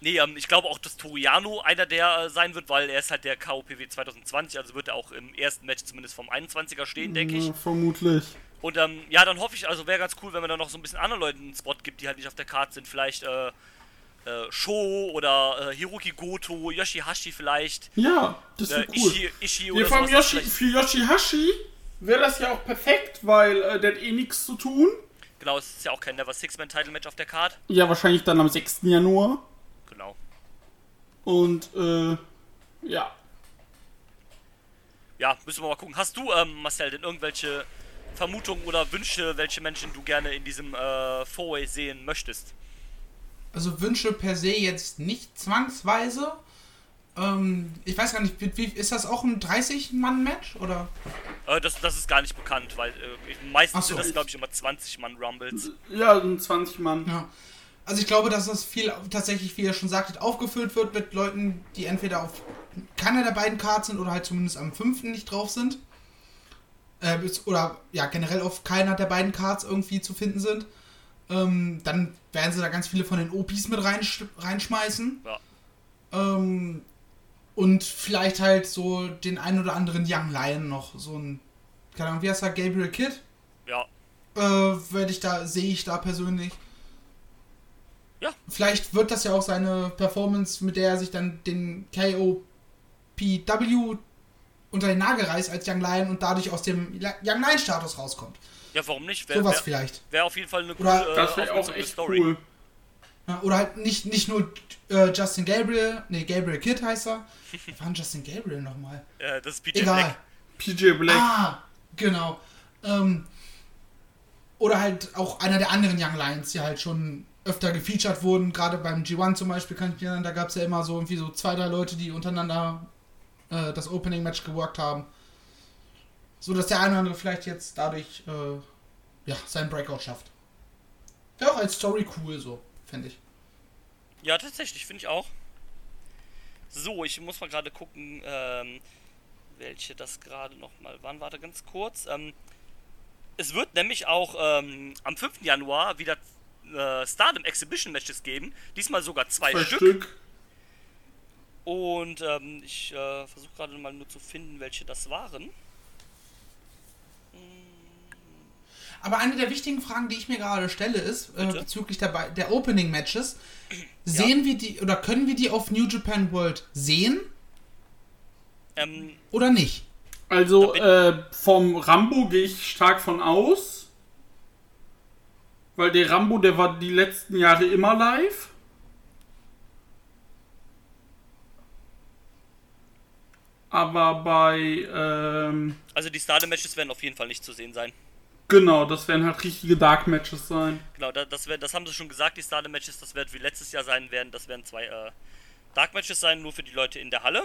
nee, ähm, ich glaube auch, dass Toriano einer der äh, sein wird, weil er ist halt der KOPW 2020, also wird er auch im ersten Match zumindest vom 21er stehen, denke ich. Ja, vermutlich. Und ähm, ja, dann hoffe ich, also wäre ganz cool, wenn man dann noch so ein bisschen anderen Leuten einen Spot gibt, die halt nicht auf der Karte sind. Vielleicht äh, äh, Sho oder äh, Hiroki Goto, Yoshihashi vielleicht. Ja, das Äh, wäre cool. Ishii, Ishii Ja, oder vor allem. Yoshi, für Yoshihashi wäre das ja auch perfekt, weil äh, der hat eh nichts zu tun. Genau, es ist ja auch kein Never Six-Man-Title-Match auf der Karte. Ja, wahrscheinlich dann am 6. Januar. Genau. Und, äh, ja. Ja, müssen wir mal gucken. Hast du, ähm, Marcel, denn irgendwelche Vermutungen oder Wünsche, welche Menschen du gerne in diesem äh, Four-Way sehen möchtest? Also Wünsche per se jetzt nicht zwangsweise. Ähm, ich weiß gar nicht, wie, wie, ist das auch ein 30-Mann-Match? Oder? Äh, das, das ist gar nicht bekannt, weil äh, meistens so. sind das, glaube ich, immer 20-Mann-Rumbles. Ja, ein 20 Mann. Ja. Also ich glaube, dass das viel tatsächlich, wie ihr schon sagtet, aufgefüllt wird mit Leuten, die entweder auf keiner der beiden Cards sind oder halt zumindest am fünften nicht drauf sind. Äh, oder ja, generell auf keiner der beiden Cards irgendwie zu finden sind. Ähm, dann werden sie da ganz viele von den OPs mit reinsch reinschmeißen. Ja. Ähm, und vielleicht halt so den ein oder anderen Young Lion noch. So ein, keine Ahnung, wie heißt er, Gabriel Kidd? Ja, äh, werde ich da, sehe ich da persönlich. Ja. Vielleicht wird das ja auch seine Performance, mit der er sich dann den KOPW unter den Nagel reißt als Young Lion und dadurch aus dem Young Lion Status rauskommt. Ja, warum nicht? Wäre Sowas wär, vielleicht. wär auf jeden Fall eine Oder- coole äh, Das wäre auch echt cool. Ja, oder halt nicht, nicht nur äh, Justin Gabriel, nee, Gabriel Kidd heißt er. Wer war denn Justin Gabriel nochmal? Äh, das ist PJ Egal. Black. PJ Black. Ah, genau. Ähm, oder halt auch einer der anderen Young Lions, die halt schon öfter gefeatured wurden. Gerade beim G1 zum Beispiel kann ich mir erinnern, da gab es ja immer so irgendwie so zwei, drei Leute, die untereinander äh, das Opening-Match geworkt haben. So dass der eine oder andere vielleicht jetzt dadurch äh, ja, seinen Breakout schafft. Wäre auch als Story cool so, finde ich. Ja, tatsächlich, finde ich auch. So, ich muss mal gerade gucken, ähm, welche das gerade nochmal waren. Warte ganz kurz. Ähm, es wird nämlich auch ähm, am 5. Januar wieder äh, Stardom Exhibition Matches geben. Diesmal sogar zwei, Zwei Stück. Stück. Und ähm, ich äh, versuche gerade mal nur zu finden, welche das waren. Aber eine der wichtigen Fragen, die ich mir gerade stelle, ist äh, bezüglich der, der Opening Matches. Sehen wir die oder können wir die auf New Japan World sehen Ähm, oder nicht? Also äh, vom Rambo gehe ich stark von aus. Weil der Rambo, der war die letzten Jahre immer live. Aber bei, ähm, also die Stardom Matches werden auf jeden Fall nicht zu sehen sein. Genau, das werden halt richtige Dark Matches sein. Genau, da, das, wär, das haben sie schon gesagt, die Stardom Matches, das wird wie letztes Jahr sein werden. Das werden zwei äh, Dark Matches sein, nur für die Leute in der Halle.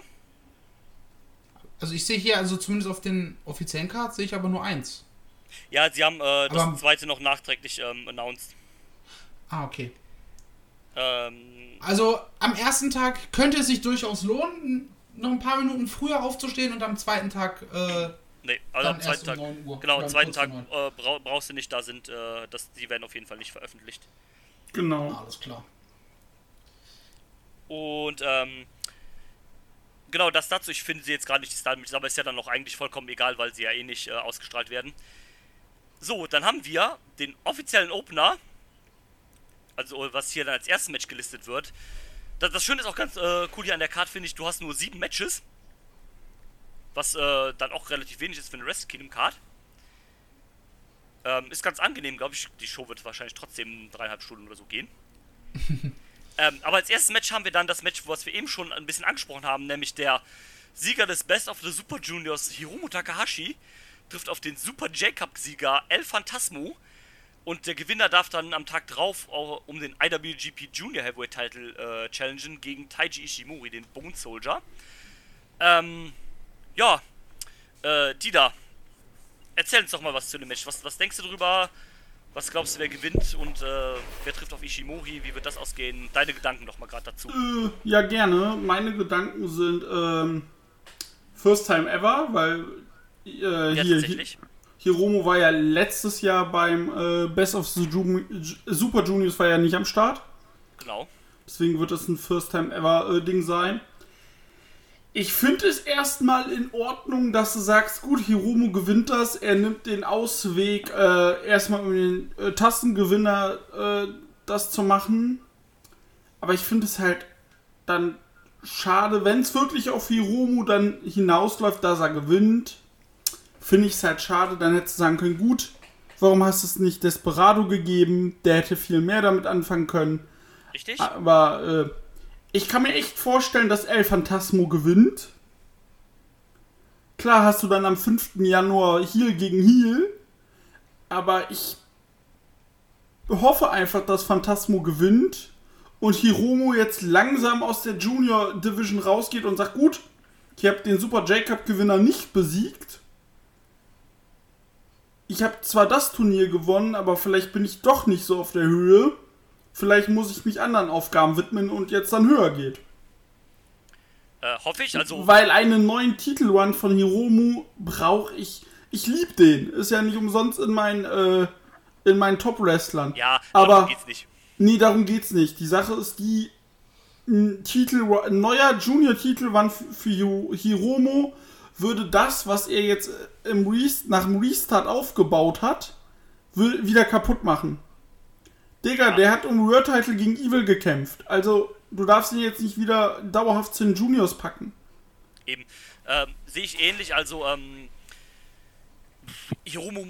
Also ich sehe hier, also zumindest auf den offiziellen Cards sehe ich aber nur eins. Ja, sie haben äh, das Aber- zweite noch nachträglich ähm, announced. Ah, okay. Ähm, Also am ersten Tag könnte es sich durchaus lohnen, noch ein paar Minuten früher aufzustehen und am zweiten Tag äh, nee, also Dann am zweiten um Tag. 9 Uhr. Genau, am um zweiten Tag äh, brau brauchst du nicht da sind, äh, das, die werden auf jeden Fall nicht veröffentlicht. Genau. alles klar. Und ähm, genau das dazu. Ich finde sie jetzt gerade nicht die Style Matches, aber ist ja dann noch eigentlich vollkommen egal, weil sie ja eh nicht äh, ausgestrahlt werden. So, dann haben wir den offiziellen Opener. Also, was hier dann als erstes Match gelistet wird. Das, das Schöne ist auch ganz äh, cool hier an der Card, finde ich, du hast nur sieben Matches. Was äh, dann auch relativ wenig ist für eine Wrestle Kingdom Card. Ähm, ist ganz angenehm, glaube ich. Die Show wird wahrscheinlich trotzdem dreieinhalb Stunden oder so gehen. ähm, aber als erstes Match haben wir dann das Match, was wir eben schon ein bisschen angesprochen haben, nämlich der Sieger des Best of the Super Juniors, Hiromu Takahashi, trifft auf den Super J-Cup-Sieger El Phantasmo. Und der Gewinner darf dann am Tag drauf auch um den IWGP Junior Heavyweight Title äh, challengen gegen Taiji Ishimori, den Bone Soldier. Ähm, ja, äh, Dida, erzähl uns doch mal was zu dem Match. Was, was denkst du drüber? Was glaubst du, wer gewinnt und äh, wer trifft auf Ishimori? Wie wird das ausgehen? Deine Gedanken doch mal gerade dazu. Äh, ja, gerne. Meine Gedanken sind ähm, First Time Ever, weil äh, Ja, hier. Hiromo war ja letztes Jahr beim äh, Best of the Ju Ju- Super Juniors war ja nicht am Start. Genau. Deswegen wird das ein First Time Ever äh, Ding sein. Ich finde es erstmal in Ordnung, dass du sagst, gut, Hiromo gewinnt das, er nimmt den Ausweg, äh, erstmal um den äh, Tastengewinner äh, das zu machen. Aber ich finde es halt dann schade, wenn es wirklich auf Hiromu dann hinausläuft, dass er gewinnt. Finde ich es halt schade, dann hättest du sagen können, gut, warum hast du es nicht Desperado gegeben? Der hätte viel mehr damit anfangen können. Richtig? Aber äh, ich kann mir echt vorstellen, dass El Phantasmo gewinnt. Klar hast du dann am 5. Januar Heal gegen Heal. Aber ich hoffe einfach, dass Phantasmo gewinnt und Hiromo jetzt langsam aus der Junior Division rausgeht und sagt, gut, ich habe den Super J-Cup Gewinner nicht besiegt. Ich habe zwar das Turnier gewonnen, aber vielleicht bin ich doch nicht so auf der Höhe. Vielleicht muss ich mich anderen Aufgaben widmen und jetzt dann höher geht. Äh, hoffe ich. Also, Weil einen neuen Titel-One von Hiromu brauche ich. Ich liebe den. Ist ja nicht umsonst in meinen, äh, in meinen Top-Wrestlern. ja, aber darum geht's nicht. Nee, darum geht's nicht. Die Sache ist die, ein Titel, ein neuer Junior-Titel für für Hi- Hiromo würde das, was er jetzt äh, im Rest, nach dem Restart aufgebaut hat, wieder kaputt machen. Digga, der hat um World Title gegen Evil gekämpft. Also, du darfst ihn jetzt nicht wieder dauerhaft zu den Juniors packen. Eben. Ähm, Sehe ich ähnlich. Also, ähm, Hiromo,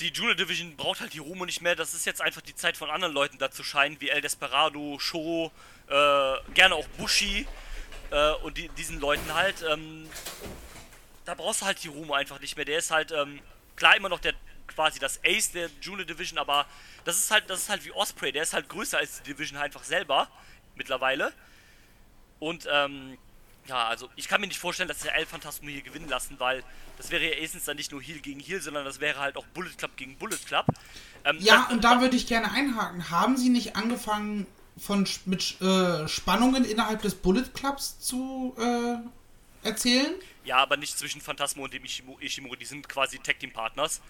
die Junior Division braucht halt Hiromo nicht mehr. Das ist jetzt einfach die Zeit von anderen Leuten da zu scheinen, wie El Desperado, Sho, äh, gerne auch Bushi äh, und die, diesen Leuten halt. Ähm, da brauchst du halt Hiromo einfach nicht mehr. Der ist halt, ähm, klar immer noch der quasi das Ace der Junior Division, aber das ist halt, das ist halt wie Osprey, der ist halt größer als die Division einfach selber mittlerweile. Und ähm, ja, also ich kann mir nicht vorstellen, dass der El Phantasmo hier gewinnen lassen, weil das wäre ja erstens dann nicht nur Heal gegen Heal, sondern das wäre halt auch Bullet Club gegen Bullet Club. Ähm, Ja, und da würde ich gerne einhaken. Haben Sie nicht angefangen, von, mit äh, Spannungen innerhalb des Bullet Clubs zu äh, erzählen? Ja, aber nicht zwischen Phantasmo und dem Ishimo- Ishimori, die sind quasi Tag Team Partners.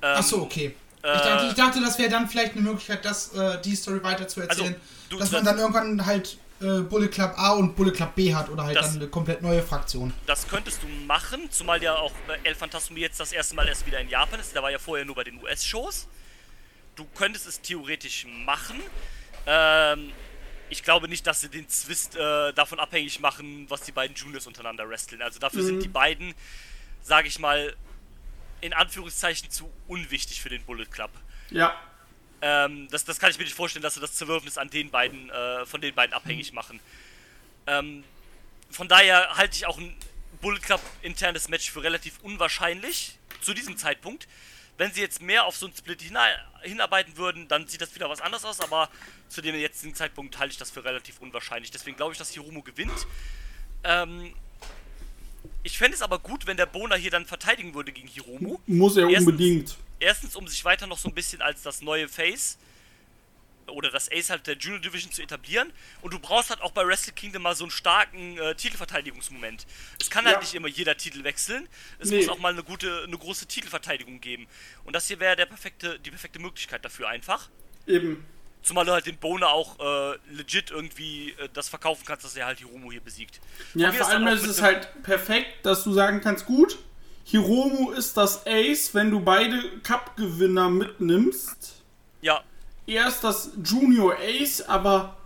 Ähm, Ach so, okay. Äh, ich, dachte, ich dachte, das wäre dann vielleicht eine Möglichkeit, das, äh, die Story weiter zu erzählen. Also, du- dass man dann irgendwann halt äh, Bullet Club A und Bullet Club B hat oder halt Das- dann eine komplett neue Fraktion. Das könntest du machen, zumal ja auch äh, El Phantasmo jetzt das erste Mal erst wieder in Japan ist. Der war ja vorher nur bei den US-Shows. Du könntest es theoretisch machen. Ähm, ich glaube nicht, dass sie den Zwist äh, davon abhängig machen, was die beiden Juniors untereinander wresteln. Also dafür sind die beiden, sage ich mal, in Anführungszeichen zu unwichtig für den Bullet Club. Ja. Ähm, das, das kann ich mir nicht vorstellen, dass sie das Zerwürfnis an den beiden, äh, von den beiden abhängig machen. Ähm, von daher halte ich auch ein Bullet Club internes Match für relativ unwahrscheinlich zu diesem Zeitpunkt. Wenn sie jetzt mehr auf so einen Split hina hinarbeiten würden, dann sieht das wieder was anderes aus, aber zu dem jetzigen Zeitpunkt halte ich das für relativ unwahrscheinlich. Deswegen glaube ich, dass Hiromu gewinnt. Ähm, ich fände es aber gut, wenn der Bona hier dann verteidigen würde gegen Hiromu. Muss er Erstens- unbedingt. Erstens, um sich weiter noch so ein bisschen als das neue Face oder das Ace halt der Junior Division zu etablieren. Und du brauchst halt auch bei Wrestle Kingdom mal so einen starken äh, Titelverteidigungsmoment. Es kann halt Ja. nicht immer jeder Titel wechseln. Es Nee. muss auch mal eine gute, eine große Titelverteidigung geben. Und das hier wäre der perfekte, die perfekte Möglichkeit dafür einfach. Eben. Zumal du halt den Boner auch äh, legit irgendwie äh, das verkaufen kannst, dass er halt Hiromu hier besiegt. Ja, vor allem ist es halt perfekt, dass du sagen kannst, gut, Hiromu ist das Ace, wenn du beide Cup-Gewinner mitnimmst. Ja, Er ist das Junior Ace, aber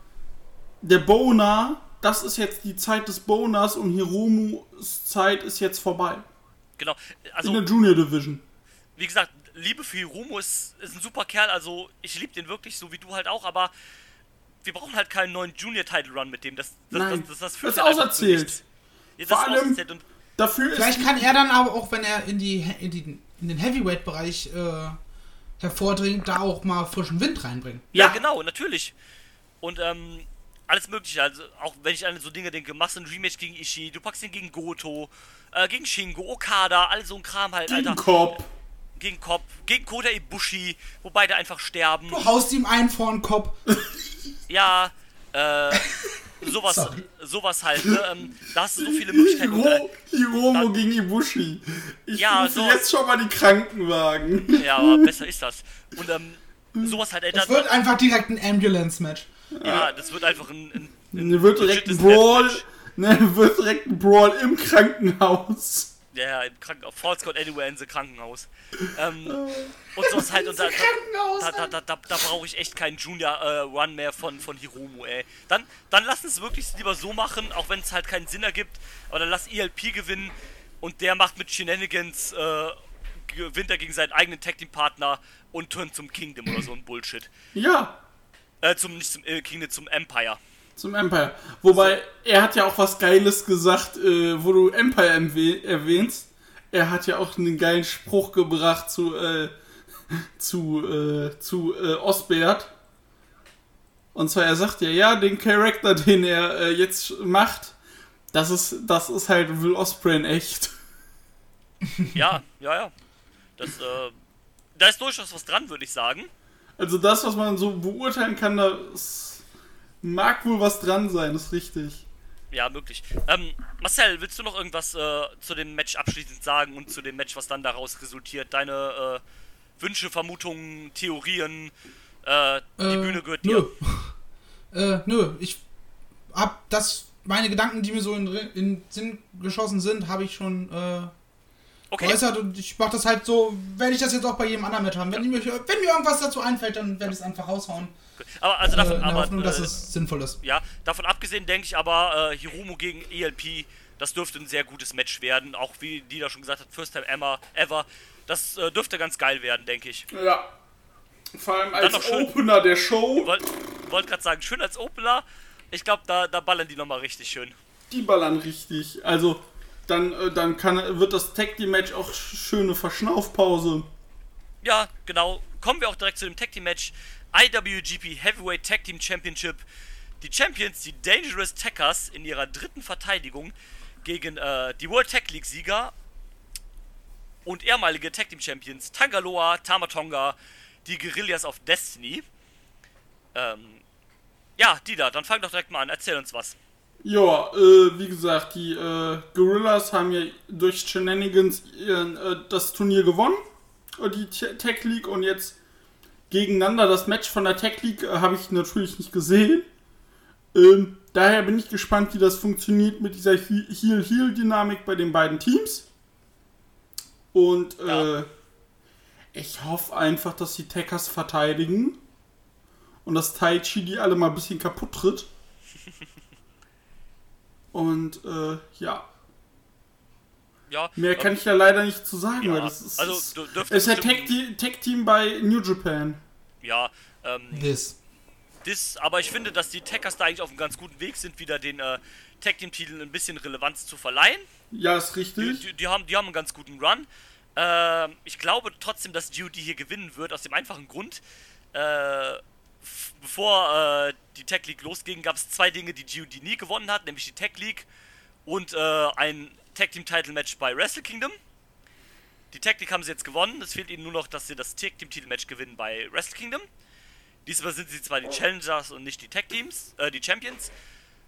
der Boner, das ist jetzt die Zeit des Boners und Hiromus Zeit ist jetzt vorbei. genau. In Also, der Junior Division. wie gesagt, Liebe für Hiromu ist, ist ein super Kerl, also ich liebe den wirklich, so wie du halt auch, aber wir brauchen halt keinen neuen Junior-Title-Run mit dem. Das, das, Nein, das, das, das, das ist halt auserzählt. Ja, das Vor ist allem- auserzählt und Dafür Vielleicht ist. kann er dann aber auch, wenn er in, die, in, die, in den Heavyweight-Bereich äh, hervordringt, da auch mal frischen Wind reinbringen. Ja, Ja. genau, natürlich. Und ähm, alles mögliche, also auch wenn ich an so Dinge denke, machst du ein Rematch gegen Ishii, du packst ihn gegen Goto, äh, gegen Shingo, Okada, all so ein Kram halt, Gegen Alter. Kopf. Gegen Kopf, gegen Kota Ibushi, wo beide einfach sterben. Du haust ihm einen vor den Kopf. Ja, äh, sowas, Sorry. sowas halt, ne? Ähm, da hast du so viele Möglichkeiten. Und, äh, Hiro, Hiromo gegen Ibushi. Ich Ja, sowas- jetzt schon mal die Krankenwagen. ja, aber besser ist das. Und ähm, sowas halt, ey, Das da- wird einfach direkt ein Ambulance-Match. ja, das wird einfach ein, ein, ein Ne, wird direkt ein Brawl. Ne, wird direkt ein Brawl im Krankenhaus. Ja, im Krankenhaus. Falls God Anywhere in the Krankenhaus. Ähm, und sowas halt. Und da, da, da, da, da, brauche ich echt keinen Junior-Run mehr von, von Hiromu, ey. Dann, dann lass es wirklich lieber so machen, auch wenn es halt keinen Sinn ergibt. Aber dann lass ELP gewinnen und der macht mit Shenanigans, äh, gewinnt er gegen seinen eigenen Tag-Team-Partner und turnt zum Kingdom oder so ein Bullshit. Ja, Äh, zum, nicht zum äh, Kingdom, zum Empire. Zum Empire. Wobei, er hat ja auch was Geiles gesagt, äh, wo du Empire erwäh- erwähnst. Er hat ja auch einen geilen Spruch gebracht zu, äh, zu, äh, zu äh, Osbert. Und zwar, er sagt ja, ja, den Charakter, den er äh, jetzt macht, das ist, das ist halt Will Osprey in echt. Ja, ja, ja. Das, äh, da ist durchaus was dran, würde ich sagen. Also das, was man so beurteilen kann, da ist, mag wohl was dran sein, ist richtig. Ja, möglich. Ähm, Marcel, willst du noch irgendwas äh, zu dem Match abschließend sagen und zu dem Match, was dann daraus resultiert? Deine äh, Wünsche, Vermutungen, Theorien, äh, die Äh, Bühne gehört nö. dir. äh, nö, ich hab das, meine Gedanken, die mir so in, in den Sinn geschossen sind, habe ich schon äh, Okay, geäußert und ich mach das halt so, werde ich das jetzt auch bei jedem anderen Match haben. Wenn, die mir, wenn mir irgendwas dazu einfällt, dann werde ich es einfach raushauen. Aber also Äh, davon, in der aber, Hoffnung, dass äh, es sinnvoll ist. ja, davon abgesehen denke ich aber, äh, Hiromu gegen ELP, das dürfte ein sehr gutes Match werden. Auch wie die da schon gesagt hat, First Time Emma, Ever. Das äh, dürfte ganz geil werden, denke ich. Ja. Vor allem als noch schön- Opener der Show. Wollte wollt gerade sagen, schön als Opener. Ich glaube, da, da ballern die nochmal richtig schön. Die ballern richtig. Also, dann, äh, dann kann, wird das Tag Team Match auch sch- schöne Verschnaufpause. Ja, genau. Kommen wir auch direkt zu dem Tag Team Match. IWGP Heavyweight Tag Team Championship. Die Champions, die Dangerous Tackers, in ihrer dritten Verteidigung gegen äh, die World Tag League Sieger und ehemalige Tag Team Champions Tangaloa, Tamatonga, die Guerillas of Destiny. Ähm, ja, Dida, dann fang doch direkt mal an. Erzähl uns was. Ja, äh, wie gesagt, die äh, Gorillas haben ja durch Shenanigans ihren, äh, das Turnier gewonnen. die Tech League und jetzt gegeneinander das Match von der Tech League äh, habe ich natürlich nicht gesehen. Ähm, daher bin ich gespannt, wie das funktioniert mit dieser Heal-Heal-Dynamik bei den beiden Teams. Und ja. äh, ich hoffe einfach, dass die Techers verteidigen und dass Tai Chi die alle mal ein bisschen kaputt tritt. Und äh, ja. Ja, Mehr kann ich ja leider nicht zu sagen, ja, weil das ist, also, ist, ist ja Tech-Team bei New Japan. Ja, ähm. This. This, aber ich finde, dass die Techers da eigentlich auf einem ganz guten Weg sind, wieder den äh, Tag-Team-Titel ein bisschen Relevanz zu verleihen. Ja, ist richtig. Die, die, die, haben, die haben einen ganz guten Run. Äh, ich glaube trotzdem, dass GOD hier gewinnen wird, aus dem einfachen Grund. Äh, bevor äh, die Tech League losging, gab es zwei Dinge, die GOD nie gewonnen hat, nämlich die Tech League und äh, ein Tag Team Title Match bei Wrestle Kingdom. Die League haben sie jetzt gewonnen. Es fehlt ihnen nur noch, dass sie das Tag Team Titel Match gewinnen bei Wrestle Kingdom. Diesmal sind sie zwar die Challengers und nicht die Tag Teams, äh, die Champions,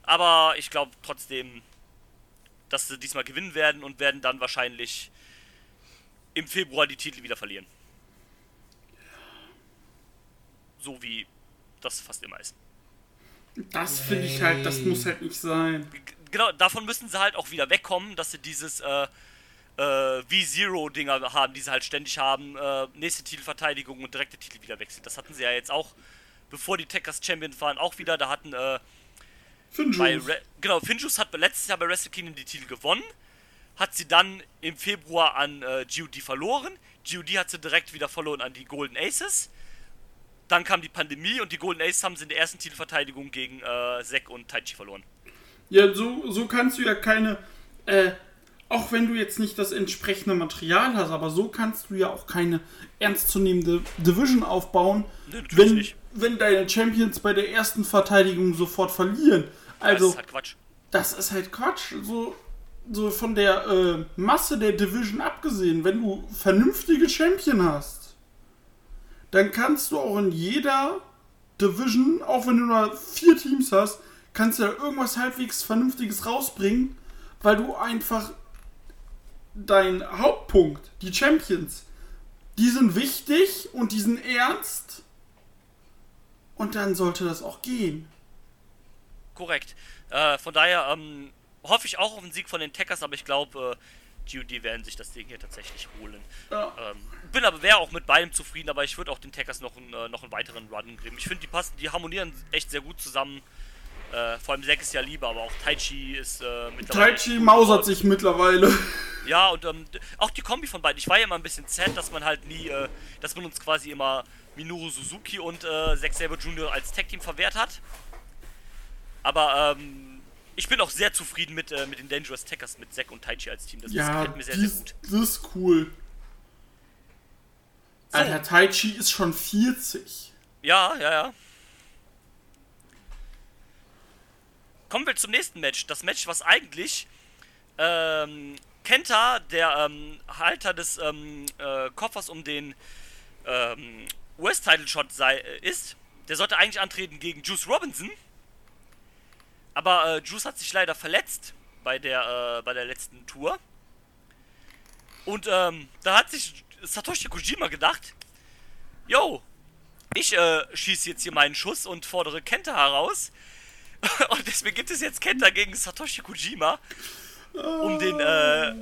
aber ich glaube trotzdem, dass sie diesmal gewinnen werden und werden dann wahrscheinlich im Februar die Titel wieder verlieren. So wie das fast immer ist. Das finde ich halt, das muss halt nicht sein. Genau, davon müssen sie halt auch wieder wegkommen, dass sie dieses äh, äh, V-Zero-Dinger haben, die sie halt ständig haben. Äh, nächste Titelverteidigung und direkte Titel wieder wechseln. Das hatten sie ja jetzt auch, bevor die Techers Champions waren, auch wieder. Da hatten äh, Finjus. genau, Finjus hat letztes Jahr bei Wrestle Kingdom die Titel gewonnen, hat sie dann im Februar an äh, GOD verloren. GOD hat sie direkt wieder verloren an die Golden Aces. Dann kam die Pandemie und die Golden Aces haben sie in der ersten Titelverteidigung gegen äh, Zack und Taichi verloren. Ja, so, so kannst du ja keine, äh, auch wenn du jetzt nicht das entsprechende Material hast, aber so kannst du ja auch keine ernstzunehmende Division aufbauen, wenn, wenn deine Champions bei der ersten Verteidigung sofort verlieren. Also, das ist halt Quatsch. Das ist halt Quatsch. So, so von der äh, Masse der Division abgesehen, wenn du vernünftige Champion hast dann kannst du auch in jeder Division, auch wenn du nur vier Teams hast, kannst du da irgendwas halbwegs Vernünftiges rausbringen, weil du einfach dein Hauptpunkt, die Champions, die sind wichtig und die sind ernst. Und dann sollte das auch gehen. Korrekt. Äh, von daher ähm, hoffe ich auch auf einen Sieg von den Techers, aber ich glaube, äh, GOD werden sich das Ding hier tatsächlich holen. Ja. Ähm, bin aber wäre auch mit beidem zufrieden, aber ich würde auch den Tackers noch, einen, äh, noch einen weiteren Run geben. Ich finde, die passen, die harmonieren echt sehr gut zusammen. Äh, vor allem Zack ist ja lieber, aber auch Taichi ist äh, mittlerweile. Taichi mausert sich mittlerweile. Ja, und ähm, auch die Kombi von beiden. Ich war ja immer ein bisschen sad, dass man halt nie, äh, dass man uns quasi immer Minoru Suzuki und äh, Zack Saber Jr. als Tag-Team verwehrt hat. Aber ähm, ich bin auch sehr zufrieden mit, äh, mit den Dangerous Tackers, mit Zack und Taichi als Team. Das ja, gefällt mir sehr, sehr gut. Das ist cool. So. Alter, Taichi ist schon 40. Ja, ja, ja. Kommen wir zum nächsten Match. Das Match, was eigentlich ähm, Kenta, der ähm, Halter des ähm, äh, Koffers um den ähm, US-Title-Shot äh, ist, der sollte eigentlich antreten gegen Juice Robinson. Aber äh, Juice hat sich leider verletzt bei der, äh, bei der letzten Tour. Und ähm, da hat sich Satoshi Kojima gedacht, yo, ich äh, schieße jetzt hier meinen Schuss und fordere Kenta heraus. und deswegen gibt es jetzt Kenta gegen Satoshi Kojima um den äh,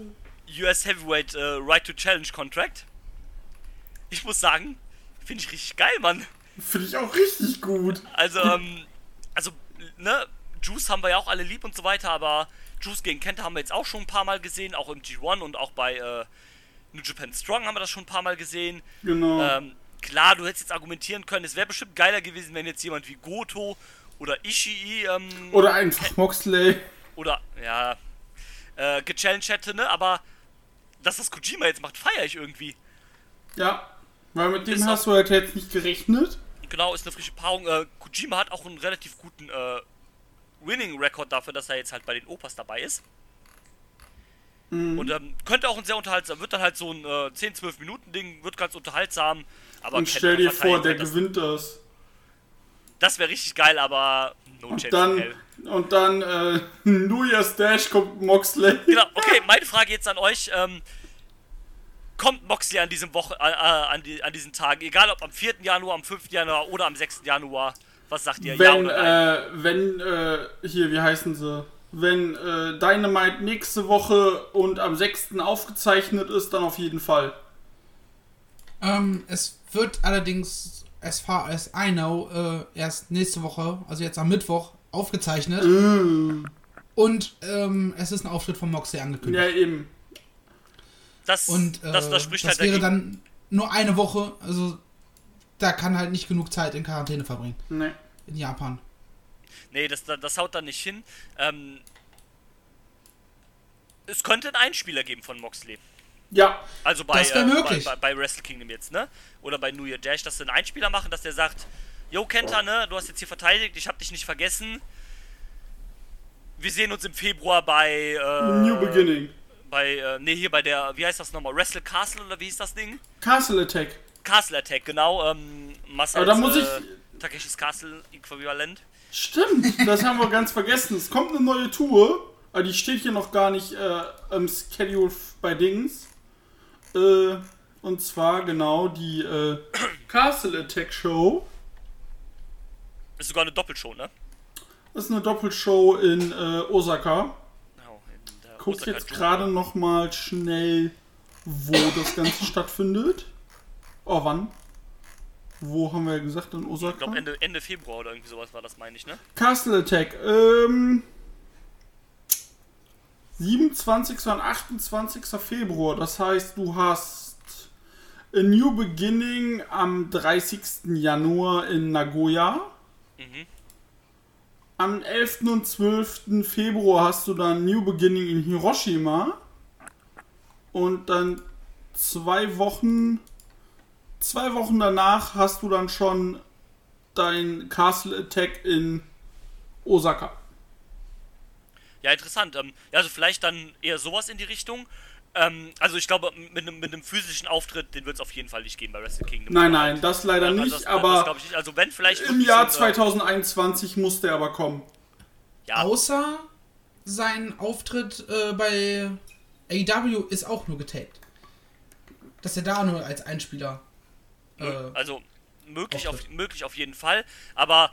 US Heavyweight äh, Right to Challenge Contract. Ich muss sagen, finde ich richtig geil, Mann. Finde ich auch richtig gut. Also, ähm, also, ne, Juice haben wir ja auch alle lieb und so weiter, aber Juice gegen Kenta haben wir jetzt auch schon ein paar Mal gesehen, auch im G1 und auch bei äh, New Japan Strong haben wir das schon ein paar Mal gesehen. Genau. Ähm, klar, du hättest jetzt argumentieren können, es wäre bestimmt geiler gewesen, wenn jetzt jemand wie Goto oder Ishii ähm, oder einfach Moxley oder ja äh, gechallenged hätte, ne? Aber dass das Kojima jetzt macht, feiere ich irgendwie. Ja, weil mit dem ist hast du halt jetzt nicht gerechnet. Genau, ist eine frische Paarung. Äh, Kojima hat auch einen relativ guten äh, Winning Record dafür, dass er jetzt halt bei den Opas dabei ist. Mhm. Und ähm, könnte auch ein sehr unterhaltsam, wird dann halt so ein äh, 10-12 Minuten Ding, wird ganz unterhaltsam. Aber Und stell dir vor, der gewinnt das. Das wäre richtig geil, aber no und dann, Und dann äh, New Year's Dash kommt Moxley. Genau, okay, meine Frage jetzt an euch. Ähm, kommt Moxley an diesem Woche, äh, äh, an, die, an diesen Tagen, egal ob am 4. Januar, am 5. Januar oder am 6. Januar. Was sagt ihr? ja Wenn, oder nein? äh, wenn, äh, hier, wie heißen sie? Wenn äh, Dynamite nächste Woche und am 6. aufgezeichnet ist, dann auf jeden Fall. Ähm, es wird allerdings, as far as I know, äh, erst nächste Woche, also jetzt am Mittwoch, aufgezeichnet. Und ähm, es ist ein Auftritt von Moxley angekündigt. Ja, eben. das, Und äh, das, das spricht das halt wäre dagegen. dann nur eine Woche, also da kann halt nicht genug Zeit in Quarantäne verbringen. Nee. In Japan. Nee, das, das haut da nicht hin. Ähm, es könnte einen Einspieler geben von Moxley. Ja, Also bei, Das äh, möglich. bei, bei, bei Wrestle Kingdom jetzt, ne? Oder bei New Year Dash, dass sie einen Einspieler machen, dass der sagt, Yo Kenta, ne, du hast jetzt hier verteidigt, ich hab dich nicht vergessen. Wir sehen uns im Februar bei, äh, New Beginning. bei, äh, ne, hier bei der, wie heißt das nochmal, Wrestle Castle oder wie hieß das Ding? Castle Attack. Castle Attack, genau, ähm, Aber da muss äh, ich- Takeshis Castle Äquivalent. Stimmt, das haben wir ganz vergessen. Es kommt eine neue Tour, aber die steht hier noch gar nicht äh, im Schedule bei Dings. Äh, und zwar genau die äh, Castle Attack Show. Ist sogar eine Doppelshow, ne? Ist eine Doppelshow in äh, Osaka. Genau, in der Guck Osaka jetzt gerade noch mal schnell, wo das Ganze stattfindet. Oh, wann? Wo haben wir ja gesagt in Ich Osaka? glaube Ende, Ende Februar oder irgendwie sowas war das, meine ich, ne? Castle Attack. Ähm, 27. und 28. Februar. Das heißt, du hast A New Beginning am 30. Januar in Nagoya. Mhm. Am 11. und 12. Februar hast du dann New Beginning in Hiroshima. Und dann zwei Wochen, zwei Wochen danach hast du dann schon dein Castle Attack in Osaka. Ja, interessant. Ähm, ja, also vielleicht dann eher sowas in die Richtung. Ähm, also ich glaube, mit einem, mit einem physischen Auftritt, den wird es auf jeden Fall nicht geben bei Wrestle Kingdom. Nein, nein, das leider Also nicht, das, das aber ich nicht. Also wenn vielleicht im wirklich Jahr so ein, äh, 2021 muss der aber kommen. Ja, Außer sein Auftritt äh, bei AEW ist auch nur getaped. Dass er da nur als Einspieler. Äh, also möglich auf, möglich auf jeden Fall, aber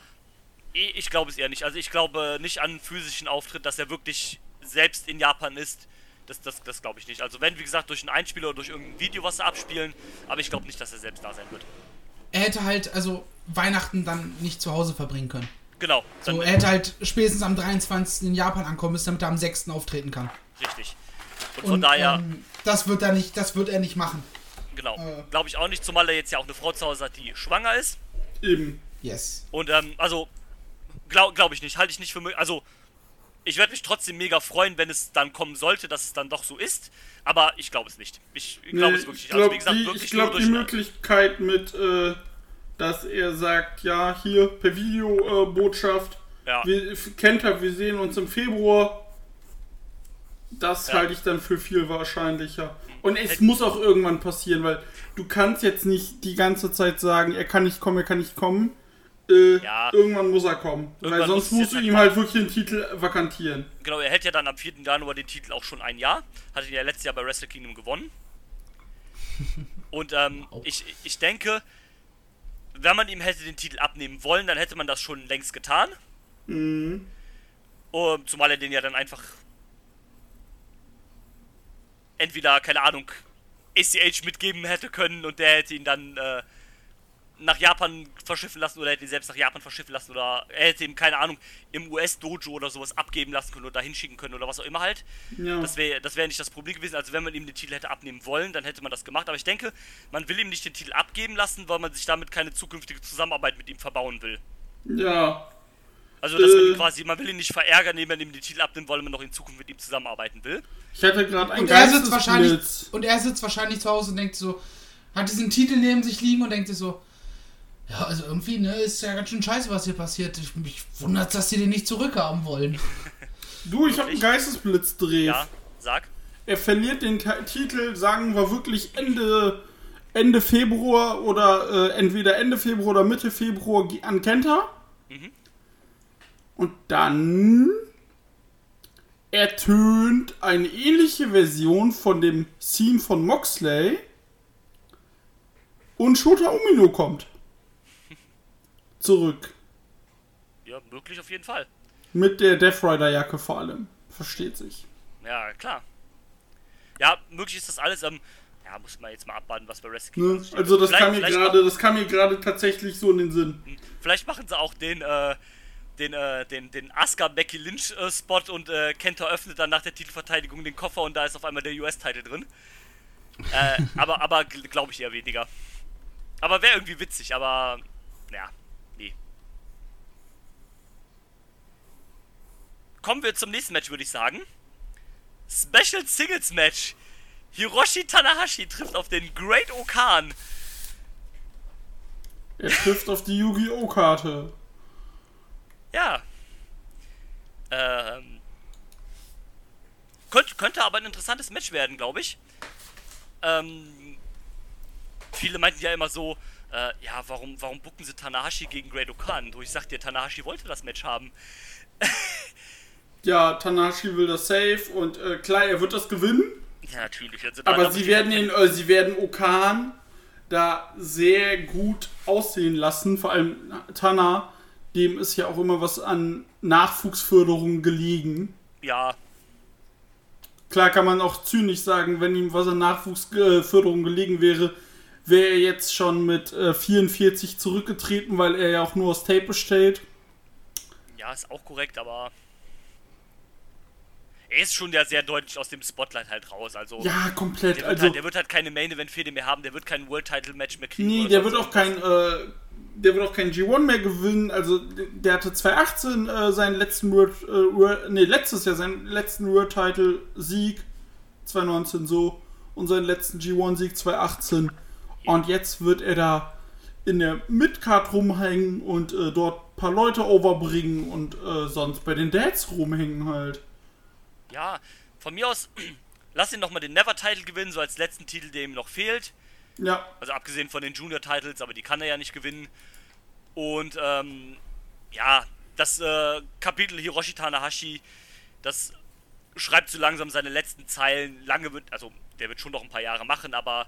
ich, ich glaube es eher nicht. Also ich glaube nicht an einen physischen Auftritt, dass er wirklich selbst in Japan ist. Das, das, das glaube ich nicht. Also wenn, wie gesagt, durch einen Einspieler oder durch irgendein Video was abspielen, aber ich glaube nicht, dass er selbst da sein wird. er hätte halt also Weihnachten dann nicht zu Hause verbringen können. Genau, So, er hätte halt spätestens am 23. in Japan ankommen müssen, damit er am 6. auftreten kann. richtig. Und von Und daher, ähm, das wird er nicht, das wird er nicht machen. genau, äh. glaube ich auch nicht, zumal er jetzt ja auch eine Frau zu Hause hat, die schwanger ist. Eben. Yes. Und ähm, also, glaube glaub ich nicht, halte ich nicht für möglich. Also, ich werde mich trotzdem mega freuen, wenn es dann kommen sollte, dass es dann doch so ist. Aber ich glaube es nicht. Ich glaube Nee, es wirklich ich. Also, glaube, wie gesagt, die, ich glaub, nur die. Möglichkeit mit, äh, dass er sagt, ja, hier per Videobotschaft, Ja. wir, kennt er, wir sehen uns im Februar. Das Ja. halte ich dann für viel wahrscheinlicher. Und es muss auch irgendwann passieren, weil du kannst jetzt nicht die ganze Zeit sagen, er kann nicht kommen, er kann nicht kommen. Äh, Ja. Irgendwann muss er kommen. weil Irgendwann sonst muss es musst du ihm halt wirklich den Titel vakantieren. Genau, er hält ja dann am 4. Januar den Titel auch schon ein Jahr. Hatte ihn ja letztes Jahr bei Wrestle Kingdom gewonnen. Und ähm, ich, ich denke, wenn man ihm hätte den Titel abnehmen wollen, dann hätte man das schon längst getan. Mhm. Um, zumal er den ja dann einfach entweder, keine Ahnung, ACH mitgeben hätte können und der hätte ihn dann äh, nach Japan verschiffen lassen oder hätte ihn selbst nach Japan verschiffen lassen oder er hätte ihm, keine Ahnung, im US-Dojo oder sowas abgeben lassen können oder dahin schicken können oder was auch immer halt. Ja. Das wäre das wär nicht das Problem gewesen. Also wenn man ihm den Titel hätte abnehmen wollen, dann hätte man das gemacht. Aber ich denke, man will ihm nicht den Titel abgeben lassen, weil man sich damit keine zukünftige Zusammenarbeit mit ihm verbauen will. ja. Also dass man Äh. ihn quasi, man will ihn nicht verärgern, indem man ihm den Titel abnimmt, weil man noch in Zukunft mit ihm zusammenarbeiten will. Ich hatte gerade einen Und er sitzt wahrscheinlich und er sitzt wahrscheinlich zu Hause und denkt so, hat diesen Titel neben sich liegen und denkt sich so, ja, also irgendwie, ne, ist ja ganz schön scheiße, was hier passiert. Ich, mich wundert, dass sie den nicht zurückhaben wollen. Du, ich habe einen Geistesblitz dreht. Ja, sag. Er verliert den Titel, sagen wir wirklich Ende, Ende Februar oder äh, entweder Ende Februar oder Mitte Februar an Kenta. Mhm. Und dann ertönt eine ähnliche Version von dem Theme von Moxley Und Shota Umino kommt. Zurück. Ja, möglich auf jeden Fall. Mit der Death Rider Jacke vor allem. Versteht sich. Ja, klar. Ja, möglich ist das alles. Ähm, ja, muss man jetzt mal abwarten, was bei Wrestling Ne? Also das kam mir gerade, das kam mir gerade tatsächlich so in den Sinn. Vielleicht machen sie auch den, äh, den, äh, den, den Asuka Becky Lynch äh, Spot und äh, Kenta öffnet dann nach der Titelverteidigung den Koffer und da ist auf einmal der US-Titel drin. äh, aber, aber glaube ich eher weniger. Aber wäre irgendwie witzig, aber ja, nee. Kommen wir zum nächsten Match, würde ich sagen. Special Singles Match. Hiroshi Tanahashi trifft auf den Great Okan. Er trifft auf die Yu-Gi-Oh! Karte. Ja. Ähm. Könnte, könnte aber ein interessantes Match werden, glaube ich. Ähm. Viele meinten ja immer so, äh, ja, warum, warum bucken sie Tanahashi gegen Great Okan? Wo ich sagte, Tanahashi wollte das Match haben. Ja, Tanahashi will das safe und äh, klar, er wird das gewinnen. Ja, natürlich. Aber sie werden ihn, äh, sie werden Okan da sehr gut aussehen lassen. Vor allem Tana, dem ist ja auch immer was an Nachwuchsförderung gelegen. Ja. Klar kann man auch zynisch sagen, wenn ihm was an Nachwuchsförderung gelegen wäre, wäre er jetzt schon mit äh, 44 zurückgetreten, weil er ja auch nur aus Tape besteht. Ja, ist auch korrekt, aber er ist schon ja sehr deutlich aus dem Spotlight halt raus. Also ja, komplett. Der wird, also, halt, der wird halt keine Main Event Fehde mehr haben, der wird kein World Title Match mehr kriegen. Nee, der wird auch kein, äh, der wird auch kein G1 mehr gewinnen. Also der hatte 2018 äh, seinen letzten World, äh, World, nee, letztes Jahr seinen letzten World Title Sieg 2019 so und seinen letzten G1 Sieg 2018 und jetzt wird er da in der Midcard rumhängen und äh, dort ein paar Leute overbringen und äh, sonst bei den Dads rumhängen halt. Ja, von mir aus, lass ihn nochmal den Never-Title gewinnen, so als letzten Titel, der ihm noch fehlt. Ja. Also abgesehen von den Junior-Titles, aber die kann er ja nicht gewinnen. Und, ähm, ja, das äh, Kapitel Hiroshi Tanahashi, das schreibt so langsam seine letzten Zeilen. Lange wird, also der wird schon noch ein paar Jahre machen, aber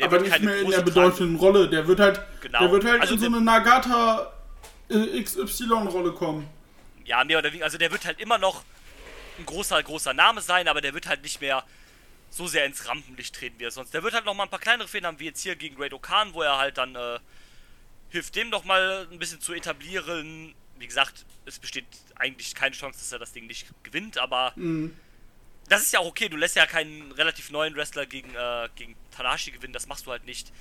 der aber nicht mehr in der bedeutenden Rolle. Der wird halt, genau. der wird halt also in so eine Nagata äh, XY-Rolle kommen. Ja, mehr oder weniger. Also der wird halt immer noch ein großer, großer Name sein, aber der wird halt nicht mehr so sehr ins Rampenlicht treten wie er sonst. Der wird halt noch mal ein paar kleinere Fehler haben, wie jetzt hier gegen Great Okan, wo er halt dann äh, hilft dem noch mal ein bisschen zu etablieren. Wie gesagt, es besteht eigentlich keine Chance, dass er das Ding nicht gewinnt, aber Mhm. das ist ja auch okay. Du lässt ja keinen relativ neuen Wrestler gegen, äh, gegen Tanahashi gewinnen, das machst du halt nicht.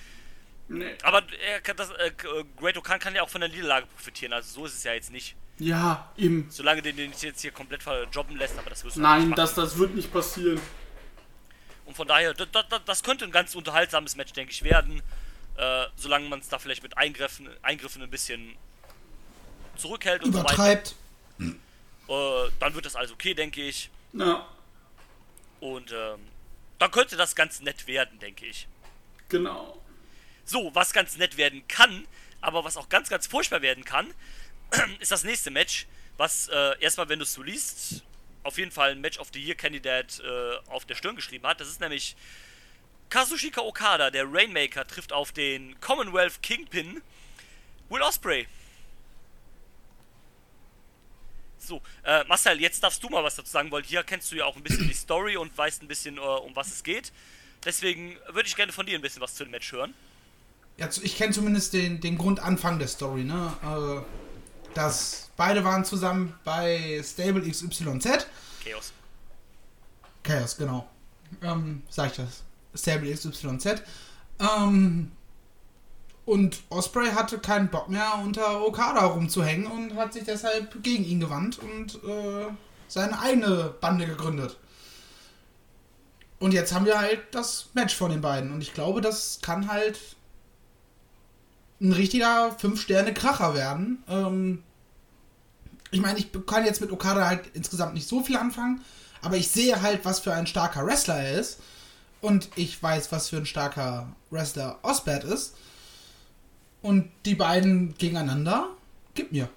Nee. Aber er kann das, äh, Great Okan kann ja auch von der Niederlage profitieren, also so ist es ja jetzt nicht. Ja, eben. Solange den den jetzt hier komplett verjobben lässt, aber das wirst du Nein, nicht das, das wird nicht passieren. Und von daher, das, das, das könnte ein ganz unterhaltsames Match, denke ich, werden. Äh, solange man es da vielleicht mit Eingriffen, Eingriffen ein bisschen zurückhält und Übertreibt. so weiter. Äh, dann wird das alles okay, denke ich. Ja, Und ähm, dann könnte das ganz nett werden, denke ich. genau. So, was ganz nett werden kann, aber was auch ganz, ganz furchtbar werden kann, ist das nächste Match, was äh, erstmal, wenn du es so liest, auf jeden Fall ein Match of the Year Candidate äh, auf der Stirn geschrieben hat. Das ist nämlich Kazushika Okada, der Rainmaker, trifft auf den Commonwealth Kingpin Will Osprey. So, äh, Marcel, jetzt darfst du mal was dazu sagen, weil hier kennst du ja auch ein bisschen die Story und weißt ein bisschen, äh, um was es geht. Deswegen würde ich gerne von dir ein bisschen was zu dem Match hören. Ja, ich kenne zumindest den, den Grundanfang der Story, ne? Äh, dass beide waren zusammen bei Stable XYZ. Chaos. Chaos, genau. Ähm, sag ich das. Stable XYZ. Ähm, und Osprey hatte keinen Bock mehr, unter Okada rumzuhängen und hat sich deshalb gegen ihn gewandt und äh, seine eigene Bande gegründet. Und jetzt haben wir halt das Match von den beiden. Und ich glaube, das kann halt ein richtiger 5-Sterne-Kracher werden. Ähm, ich meine, ich kann jetzt mit Okada halt insgesamt nicht so viel anfangen, aber ich sehe halt, was für ein starker Wrestler er ist. Und ich weiß, was für ein starker Wrestler Osbert ist. Und die beiden gegeneinander, gib mir.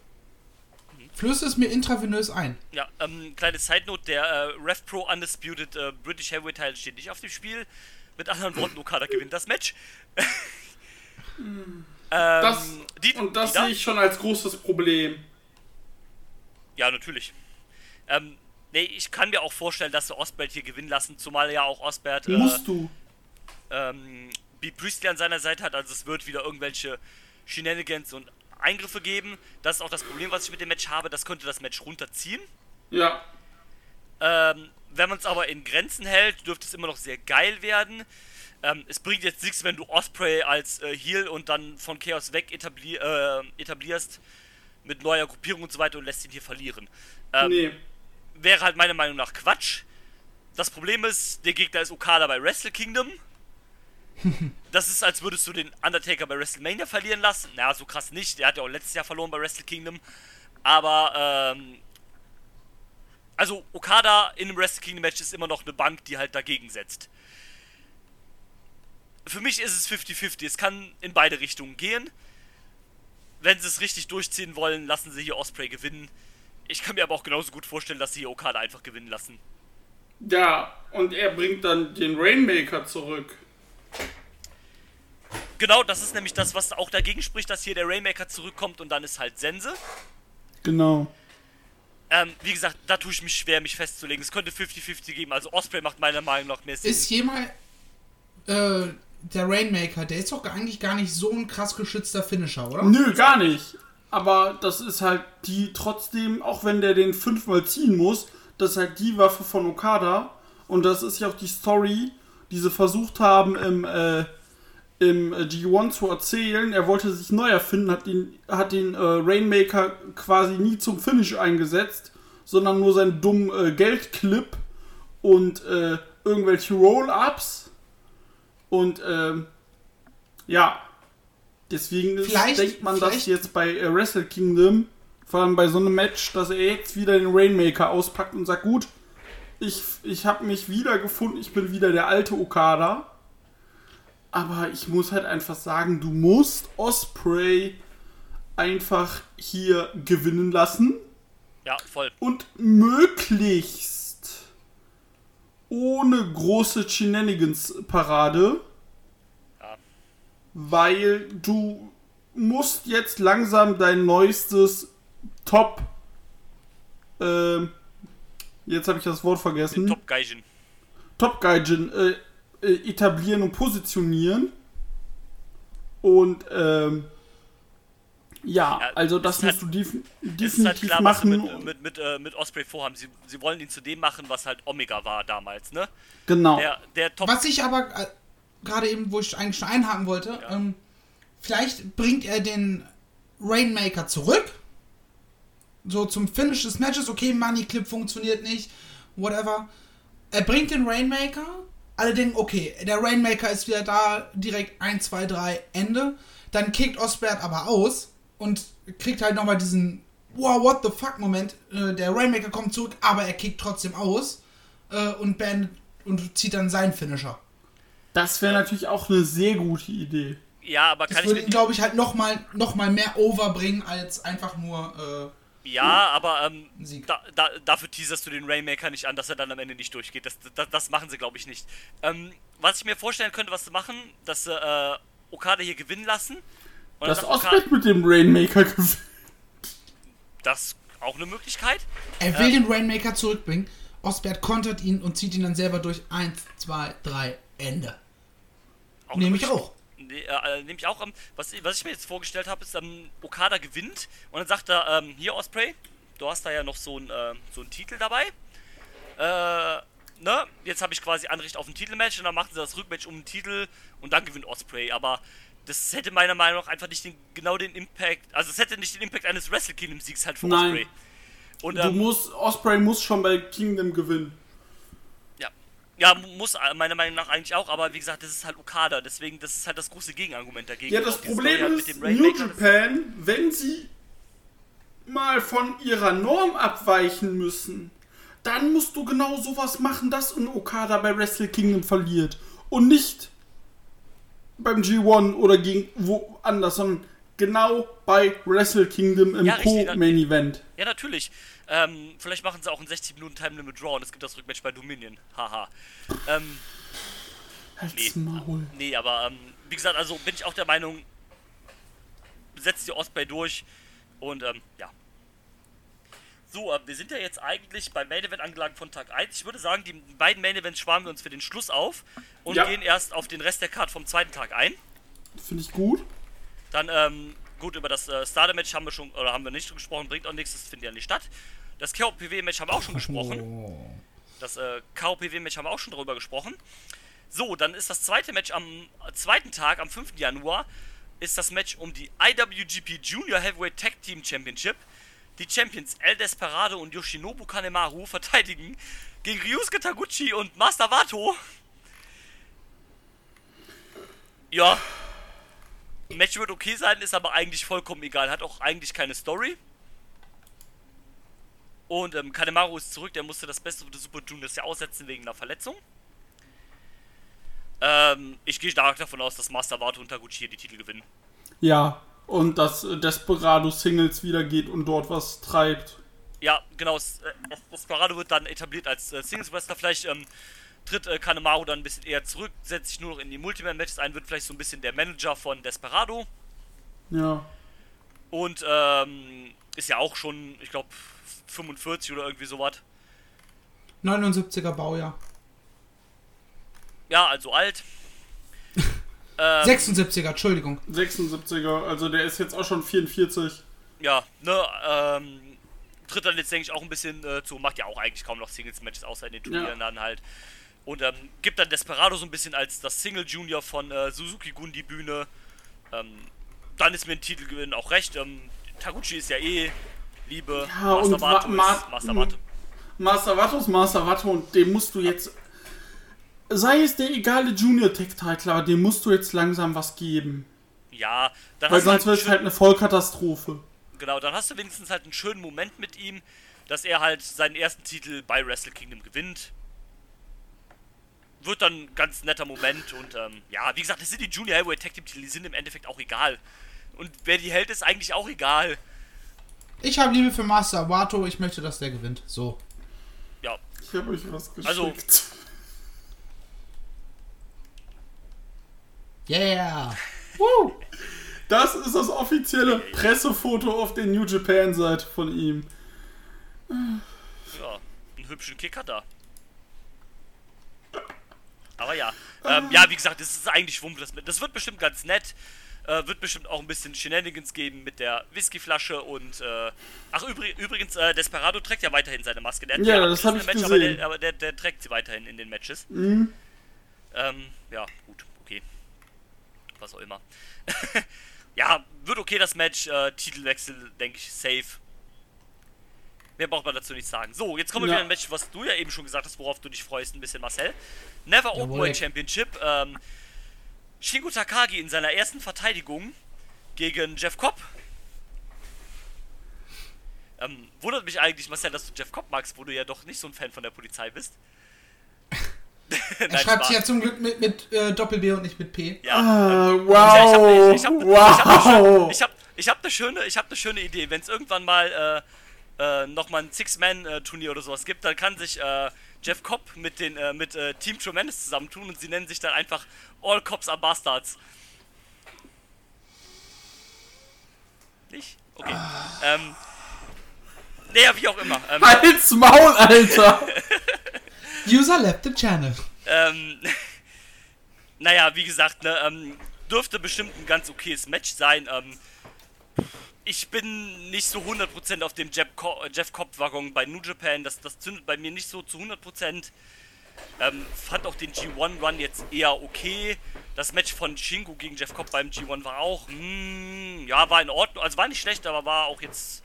Flöße es mir intravenös ein. Ja, ähm, kleine Side Note, der äh, Rev Pro Undisputed äh, British Heavyweight Title steht nicht auf dem Spiel. Mit anderen Worten, Okada gewinnt das Match. Ähm, Das, die, und das sehe ich schon als großes Problem. Ja, natürlich. Ähm, nee, ich kann mir auch vorstellen, dass sie Osbert hier gewinnen lassen, zumal ja auch Osbert äh, Musst du. ähm, Bea Priestley an seiner Seite hat, also es wird wieder irgendwelche Shenanigans und Eingriffe geben. Das ist auch das Problem, was ich mit dem Match habe. Das könnte das Match runterziehen. Ja. Ähm, wenn man es aber in Grenzen hält, dürfte es immer noch sehr geil werden. Ähm, es bringt jetzt nichts, wenn du Osprey als äh, Heal und dann von Chaos weg etabli äh, etablierst mit neuer Gruppierung und so weiter und lässt ihn hier verlieren. Ähm, nee. Wäre halt meiner Meinung nach Quatsch. Das Problem ist, der Gegner ist Okada bei Wrestle Kingdom. Das ist, als würdest du den Undertaker bei WrestleMania verlieren lassen. Na, so krass nicht. Der hat ja auch letztes Jahr verloren bei Wrestle Kingdom. Aber, ähm. Also, Okada in einem Wrestle Kingdom Match ist immer noch eine Bank, die halt dagegen setzt. Für mich ist es 50-50. Es kann in beide Richtungen gehen. Wenn sie es richtig durchziehen wollen, lassen sie hier Osprey gewinnen. Ich kann mir aber auch genauso gut vorstellen, dass sie hier Okada einfach gewinnen lassen. Ja, und er bringt dann den Rainmaker zurück. Genau, das ist nämlich das, was auch dagegen spricht, dass hier der Rainmaker zurückkommt und dann ist halt Sense. Genau. Ähm, wie gesagt, da tue ich mich schwer, mich festzulegen. Es könnte 50-50 geben. Also Osprey macht meiner Meinung nach mehr Sinn. Ist jemand. Äh, der Rainmaker, der ist doch eigentlich gar nicht so ein krass geschützter Finisher, oder? Nö, gar nicht. Aber das ist halt die trotzdem, auch wenn der den fünfmal ziehen muss, das ist halt die Waffe von Okada. Und das ist ja auch die Story, die sie versucht haben im, äh, im äh, G1 zu erzählen. Er wollte sich neu erfinden, hat den, hat den äh, Rainmaker quasi nie zum Finish eingesetzt, sondern nur seinen dummen äh, Geldclip und äh, irgendwelche Roll-Ups. Und ähm, ja, deswegen ist, denkt man, dass jetzt bei äh, Wrestle Kingdom, vor allem bei so einem Match, dass er jetzt wieder den Rainmaker auspackt und sagt, gut, ich, ich habe mich wiedergefunden, ich bin wieder der alte Okada. Aber ich muss halt einfach sagen, du musst Osprey einfach hier gewinnen lassen ja, voll. und möglichst ohne große Shenanigans-Parade, Ja. weil du musst jetzt langsam dein neuestes Top, ähm, jetzt habe ich das Wort vergessen, Top Gaijin. Top Gaijin äh, äh, etablieren und positionieren. Und ähm, ja, also das musst halt- du def ist definitiv halt klar, was sie machen. mit, mit, mit, äh, mit Osprey vorhaben. Sie, sie wollen ihn zu dem machen, was halt Omega war damals, ne? genau. Der, der Top. Was ich aber äh, gerade eben, wo ich eigentlich schon einhaken wollte, Ja. ähm, vielleicht bringt er den Rainmaker zurück. So zum Finish des Matches, okay, Money Clip funktioniert nicht, whatever. Er bringt den Rainmaker, alle denken, okay, der Rainmaker ist wieder da, direkt 1, 2, 3, Ende. Dann kickt Osbert aber aus und kriegt halt nochmal diesen Wow, what the fuck Moment. Äh, der Rainmaker kommt zurück, aber er kickt trotzdem aus äh, und beendet und zieht dann seinen Finisher. Das wäre natürlich auch eine sehr gute Idee. ja, aber Das kann ich würde ihn, glaube ich, halt nochmal noch mal mehr overbringen als einfach nur. Ja, aber ähm, da, da, dafür teaserst du den Rainmaker nicht an, dass er dann am Ende nicht durchgeht. Das, das, das machen sie, glaube ich, nicht. Ähm, was ich mir vorstellen könnte, was sie machen, dass sie äh, Okada hier gewinnen lassen. Und Das Osbert mit dem Rainmaker gewinnt. das ist auch eine Möglichkeit. Äh, er will den Rainmaker zurückbringen. Osbert kontert ihn und zieht ihn dann selber durch. 1, 2, 3, Ende. Nehme ich auch. Nee, äh, nehme ich auch. Ähm, was, was ich mir jetzt vorgestellt habe, ist, ähm, Okada gewinnt und dann sagt er, ähm, hier Osprey, du hast da ja noch so einen ähm, so einen Titel dabei. Äh, ne? Jetzt habe ich quasi Anrecht auf ein Titelmatch und dann machen sie das Rückmatch um den Titel und dann gewinnt Osprey. Aber das hätte meiner Meinung nach einfach nicht den, genau den Impact, also es hätte nicht den Impact eines Wrestle Kingdom Siegs halt für Nein. Osprey. Und Du ähm, musst, Osprey muss schon bei Kingdom gewinnen. ja, ja, muss äh, meiner Meinung nach eigentlich auch, aber wie gesagt, das ist halt Okada, deswegen das ist halt das große Gegenargument dagegen. Ja, das Problem halt ist, New Japan, wenn sie mal von ihrer Norm abweichen müssen, dann musst du genau sowas machen, dass ein Okada bei Wrestle Kingdom verliert. Und nicht beim G1 oder gegen woanders, sondern genau bei Wrestle Kingdom im Ja, richtig, Co-Main Event. Ja, natürlich. Ähm, vielleicht machen sie auch ein 60 Minuten Time Limit Draw und es gibt das Rückmatch bei Dominion. Haha. ähm, Nee. Maul. nee, aber ähm, wie gesagt, also bin ich auch der Meinung, setzt die Osprey durch und ähm, ja. So, äh, wir sind ja jetzt eigentlich beim Main Event angelangt von Tag 1. Ich würde sagen, die beiden Main Events sparen wir uns für den Schluss auf und Ja. gehen erst auf den Rest der Card vom zweiten Tag ein. Finde ich gut. Dann, ähm, gut, über das äh, Starter-Match haben wir schon, oder haben wir nicht gesprochen, bringt auch nichts, das findet ja nicht statt. Das KOPW-Match haben wir auch schon gesprochen. Oh. Das äh, KOPW-Match haben wir auch schon darüber gesprochen. So, dann ist das zweite Match am zweiten Tag, am 5. Januar, ist das Match um die IWGP Junior Heavyweight Tag Team Championship. Die Champions El Desperado und Yoshinobu Kanemaru verteidigen gegen Ryusuke Taguchi und Master Wato. Ja. Match wird okay sein, ist aber eigentlich vollkommen egal. Hat auch eigentlich keine Story. Und ähm, Kanemaru ist zurück, der musste das Beste für die Super Juniors ja aussetzen wegen einer Verletzung. Ähm, ich gehe stark davon aus, dass Master Wato und Taguchi hier die Titel gewinnen. Ja. Und dass äh, Desperado Singles wieder geht und dort was treibt. Ja, genau. äh, Desperado wird dann etabliert als äh, Singles Wrestler. Vielleicht ähm, tritt äh, Kanemaru dann ein bisschen eher zurück, setzt sich nur noch in die Multiman-Matches ein, wird vielleicht so ein bisschen der Manager von Desperado. Ja. Und ähm, ist ja auch schon, ich glaube, 45 oder irgendwie sowas. 79er Baujahr. Ja, also alt. Ähm, 76er, Entschuldigung. 76er, also der ist jetzt auch schon 44. ja, ne, ähm, tritt dann jetzt, denke ich, auch ein bisschen äh, zu, macht ja auch eigentlich kaum noch Singles-Matches, außer in den Turnieren Ja. dann halt. Und ähm, gibt dann Desperado so ein bisschen als das Single-Junior von äh, Suzuki Gun die Bühne. Ähm, dann ist mir ein Titelgewinn auch recht. Ähm, Taguchi ist ja eh Liebe. Ja, und Wato Ma- ist Ma- Master Wato. Master Wato ist Master Wato und dem musst du jetzt. Sei es der egale Junior Tech Title, aber dem musst du jetzt langsam was geben. Ja, dann Weil hast du sonst halt wird es halt eine Vollkatastrophe. Genau, dann hast du wenigstens halt einen schönen Moment mit ihm, dass er halt seinen ersten Titel bei Wrestle Kingdom gewinnt. Wird dann ein ganz netter Moment und ähm, ja, wie gesagt, das sind die Junior Heavyweight Tag Team Titel, die sind im Endeffekt auch egal. Und wer die hält, ist eigentlich auch egal. Ich habe Liebe für Master Wato, ich möchte, dass der gewinnt. So. Ja, Ich habe euch was geschickt. Also- Yeah. Woo! Das ist das offizielle Pressefoto auf der New Japan Seite von ihm. ja, einen hübschen Kick hat er. Aber ja, ähm, ja, wie gesagt, das ist eigentlich Wumpe. Das, wird bestimmt ganz nett. Äh, wird bestimmt auch ein bisschen Shenanigans geben mit der Whiskyflasche und äh, ach übrig, übrigens, äh, Desperado trägt ja weiterhin seine Maske. Der hat Ja, ja das hab ich Match, aber, gesehen. der, aber der, der trägt sie weiterhin in den Matches. Mhm. Ähm, ja, gut, okay. Was auch immer. ja, wird okay das Match. Äh, Titelwechsel, denke ich, safe. Mehr braucht man dazu nicht sagen. So, jetzt kommen wir Ja. wieder ein Match, was du ja eben schon gesagt hast, worauf du dich freust, ein bisschen, Marcel. Never Jawohl. Openweight Championship. Ähm, Shingo Takagi in seiner ersten Verteidigung gegen Jeff Cobb. Ähm, wundert mich eigentlich, Marcel, dass du Jeff Cobb magst, wo du ja doch nicht so ein Fan von der Polizei bist. Er schreibt sich ja zum Glück mit, mit äh, Doppel-B und nicht mit P. Ja, Ah, ähm, wow! Ich habe ich hab, wow! ich hab, ich hab eine schöne, ich hab eine schöne Idee. Wenn es irgendwann mal äh, äh, nochmal ein Six-Man-Turnier oder sowas gibt, dann kann sich äh, Jeff Cobb mit den äh, mit äh, Team Tremendous zusammentun und sie nennen sich dann einfach All Cops are Bastards. Nicht? Okay. Ähm. Naja, wie auch immer. Ähm, Halt's Maul, Alter! User left the channel. Ähm, naja, wie gesagt, ne, ähm, dürfte bestimmt ein ganz okayes Match sein. Ähm, ich bin nicht so 100% auf dem Jeff, Co äh, Jeff Cobb-Waggon bei New Japan. Das, das zündet bei mir nicht so zu 100%. Ähm, fand auch den G1-Run jetzt eher okay. Das Match von Shingo gegen Jeff Cobb beim G1 war auch, hm, ja, war in Ordnung. Also war nicht schlecht, aber war auch jetzt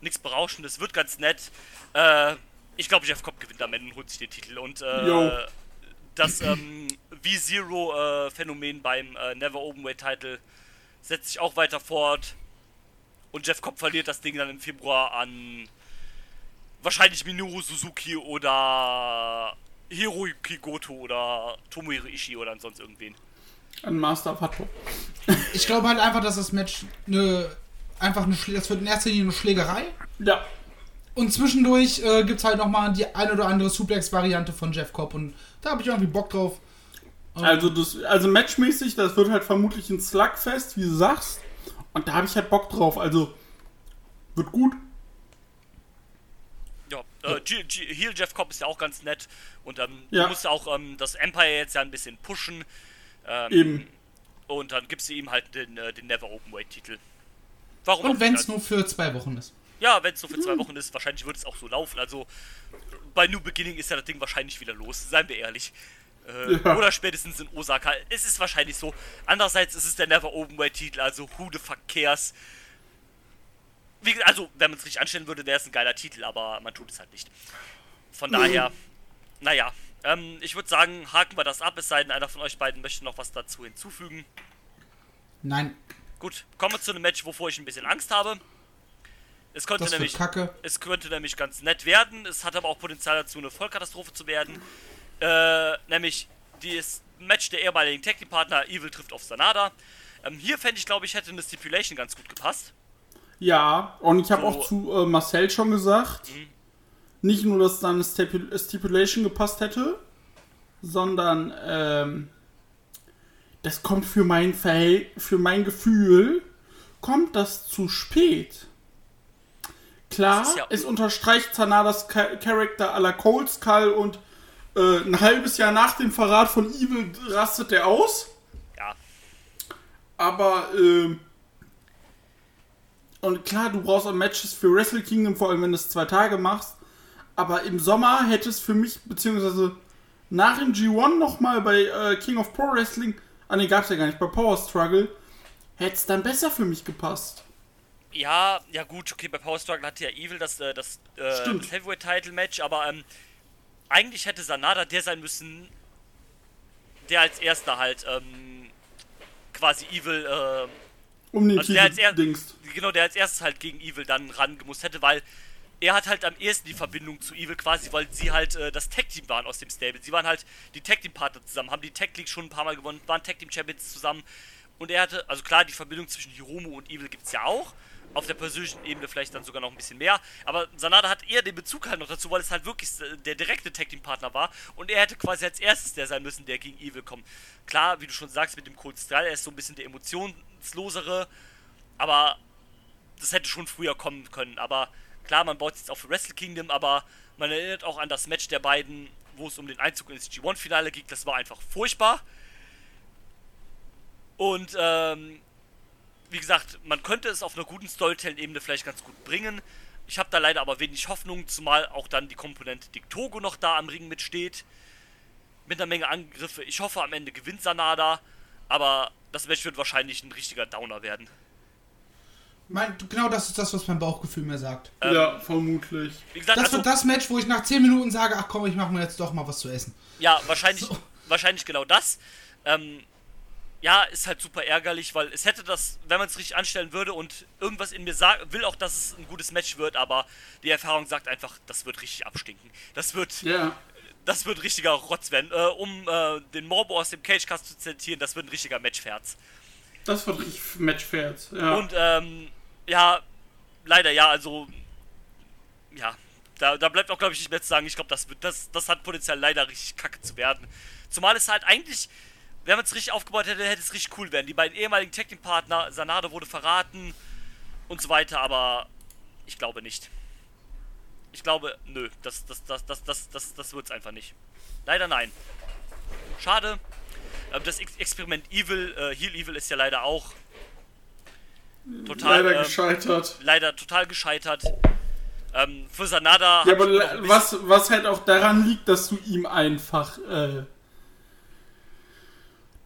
nichts Berauschendes. Wird ganz nett. Äh, ich glaube, Jeff Cobb gewinnt am Ende und holt sich den Titel. Und äh, das ähm, V-Zero-Phänomen beim äh, Never Openweight Title setzt sich auch weiter fort. Und Jeff Cobb verliert das Ding dann im Februar an wahrscheinlich Minoru Suzuki oder Hiroyuki Goto oder Tomohiro Ishii oder ansonsten irgendwen. Ein Master Wato. Ich glaube halt einfach, dass das Match eine einfach eine das wird in erster Linie eine Schlägerei. Ja. Und zwischendurch äh, gibt es halt nochmal die ein oder andere Suplex-Variante von Jeff Cobb und da habe ich irgendwie Bock drauf. Ähm, Also, das, also matchmäßig, das wird halt vermutlich ein Slugfest, wie du sagst. Und da habe ich halt Bock drauf. Also, wird gut. Ja, äh, G G Heel Jeff Cobb ist ja auch ganz nett. Und ähm, Ja. du musst auch ähm, das Empire jetzt ja ein bisschen pushen. Ähm, Eben. Und dann gibst du ihm halt den, äh, den Never Openweight Titel. Warum Und wenn es nicht? nur für zwei Wochen ist. Ja, wenn es so für zwei Wochen ist, wahrscheinlich wird es auch so laufen. Also bei New Beginning ist ja das Ding wahrscheinlich wieder los, seien wir ehrlich. Äh, Ja. Oder spätestens in Osaka. Es ist wahrscheinlich so. Andererseits ist es der Never Openweight Titel, also who the fuck cares. Wie, also, wenn man es richtig anstellen würde, wäre es ein geiler Titel, aber man tut es halt nicht. Von daher, naja. Ähm, ich würde sagen, haken wir das ab, es sei denn, einer von euch beiden möchte noch was dazu hinzufügen. Nein, Gut, kommen wir zu einem Match, wovor ich ein bisschen Angst habe. Es könnte das nämlich kacke. es könnte nämlich ganz nett werden. Es hat aber auch Potenzial dazu, eine Vollkatastrophe zu werden. Äh, nämlich das Match der ehemaligen Tag Team Partner Evil trifft auf Sanada. Ähm, hier fände ich, glaube ich, hätte eine Stipulation ganz gut gepasst. Ja, und ich habe So. auch zu äh, Marcel schon gesagt, nicht nur, dass dann eine Stipu Stipulation gepasst hätte, sondern ähm, das kommt für mein Verhält für mein Gefühl, kommt das zu spät. Klar, ja- es unterstreicht Zanadas Cha- Charakter à la Cold Skull und äh, ein halbes Jahr nach dem Verrat von Evil rastet er aus. Ja, Aber, ähm. Und klar, du brauchst auch Matches für Wrestle Kingdom, vor allem wenn du es zwei Tage machst. Aber im Sommer hätte es für mich, beziehungsweise nach dem G1 nochmal bei äh, King of Pro Wrestling, ah ne, gab's ja gar nicht, bei Power Struggle, hätte es dann besser für mich gepasst. Ja, ja gut, okay, bei Power Struggle hatte ja Evil das, äh, das, äh, das Heavyweight Title Match, aber ähm, eigentlich hätte Sanada der sein müssen, der als erster halt ähm, quasi Evil äh, Um den Also der Titel als er- Dings. genau, der als erstes halt gegen Evil dann rangemusst hätte, weil er hat halt am ehesten die Verbindung zu Evil quasi, weil sie halt äh, das Tag-Team waren aus dem Stable. Sie waren halt die Tag-Team-Partner zusammen, haben die Tag-League schon ein paar Mal gewonnen, waren Tag-Team-Champions zusammen. Und er hatte, also klar, die Verbindung zwischen Hiromu und Evil gibt es ja auch. Auf der persönlichen Ebene vielleicht dann sogar noch ein bisschen mehr. Aber Sanada hat eher den Bezug halt noch dazu, weil es halt wirklich der direkte Tag-Team-Partner war. Und er hätte quasi als erstes der sein müssen, der gegen Evil kommt. Klar, wie du schon sagst, mit dem Cold Style, er ist so ein bisschen der emotionslosere. Aber das hätte schon früher kommen können. Aber klar, man baut jetzt auf Wrestle Kingdom, aber man erinnert auch an das Match der beiden, wo es um den Einzug ins G1-Finale ging. Das war einfach furchtbar. Und ähm, wie gesagt, man könnte es auf einer guten Storytelling-Ebene vielleicht ganz gut bringen. Ich habe da leider aber wenig Hoffnung, zumal auch dann die Komponente Dick Togo noch da am Ring mitsteht. Mit einer Menge Angriffe. Ich hoffe, am Ende gewinnt Sanada. Aber das Match wird wahrscheinlich ein richtiger Downer werden. Mein, genau das ist das, was mein Bauchgefühl mir sagt. Ähm, ja, vermutlich. Gesagt, Das also, wird das Match, wo ich nach 10 Minuten sage, ach komm, ich mache mir jetzt doch mal was zu essen. Ja, wahrscheinlich, So. wahrscheinlich genau das. Ähm, ja, ist halt super ärgerlich, weil es hätte das, wenn man es richtig anstellen würde und irgendwas in mir sagt, will auch, dass es ein gutes Match wird, aber die Erfahrung sagt einfach, das wird richtig abstinken. Das wird, Ja. das wird richtiger Rotz werden. Äh, um äh, den Morbo aus dem Cagecast zu zitieren, das wird ein richtiger Matchferz. Das wird richtig Matchfairs. Ja. Und ähm, ja, leider ja, also ja, da, da bleibt auch glaube ich nicht mehr zu sagen. Ich glaube, das, wird- das, das hat Potenzial leider richtig kacke zu werden. Zumal es halt eigentlich, wenn man es richtig aufgebaut hätte, hätte es richtig cool werden. Die beiden ehemaligen Tag Team Partner, Sanada wurde verraten und so weiter, aber ich glaube nicht. Ich glaube, nö, das, das, das, das, das, das, das wird's einfach nicht. Leider nein. Schade. Ähm, Das Ex Experiment Evil, äh, Heal Evil ist ja leider auch total Leider ähm, gescheitert. leider total gescheitert. Ähm, für Sanada Ja, aber was, was halt auch daran liegt, dass du ihm einfach. Äh,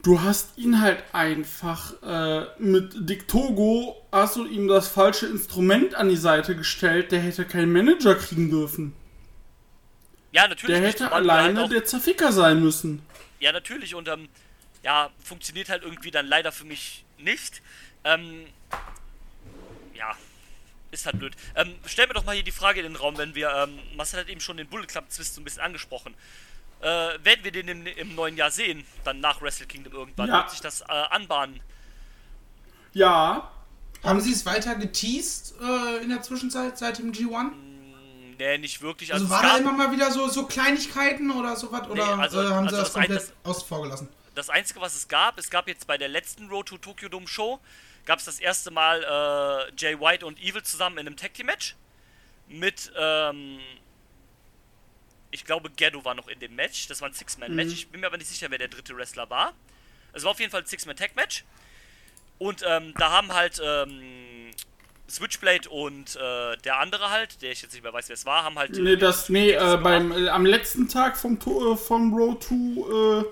du hast ihn halt einfach äh, mit Dick Togo hast du ihm das falsche Instrument an die Seite gestellt. Der hätte keinen Manager kriegen dürfen. Ja, natürlich. Der hätte halt alleine auch- der Zerficker sein müssen. Ja, natürlich. Und ähm, ja, funktioniert halt irgendwie dann leider für mich nicht. Ähm, ja, ist halt blöd. Ähm, stell mir doch mal hier die Frage in den Raum, wenn wir, ähm, Marcel hat eben schon den Bullet Club Twist so ein bisschen angesprochen. Äh, werden wir den im, im neuen Jahr sehen? Dann nach Wrestle Kingdom irgendwann? Ja. Wird sich das äh, anbahnen? Ja, Haben sie es weiter geteased äh, in der Zwischenzeit, seit dem G1? Nee, nicht wirklich. Also es war da immer mal wieder so, so Kleinigkeiten oder sowas? Oder Nee, also- äh, haben also sie das komplett das- außen vor gelassen? Das Einzige, was es gab, es gab jetzt bei der letzten Road to Tokyo Dome Show, gab es das erste Mal äh, Jay White und Evil zusammen in einem Tag Team Match. Mit, ähm, ich glaube, Ghetto war noch in dem Match. Das war ein Six-Man-Match. Mhm. Ich bin mir aber nicht sicher, wer der dritte Wrestler war. Es war auf jeden Fall ein Six-Man-Tag-Match. Und ähm, da haben halt ähm, Switchblade und äh, der andere halt, der ich jetzt nicht mehr weiß, wer es war, haben halt. Nee, das, nee, äh, beim, äh, am letzten Tag vom, To- äh, von Road 2 äh,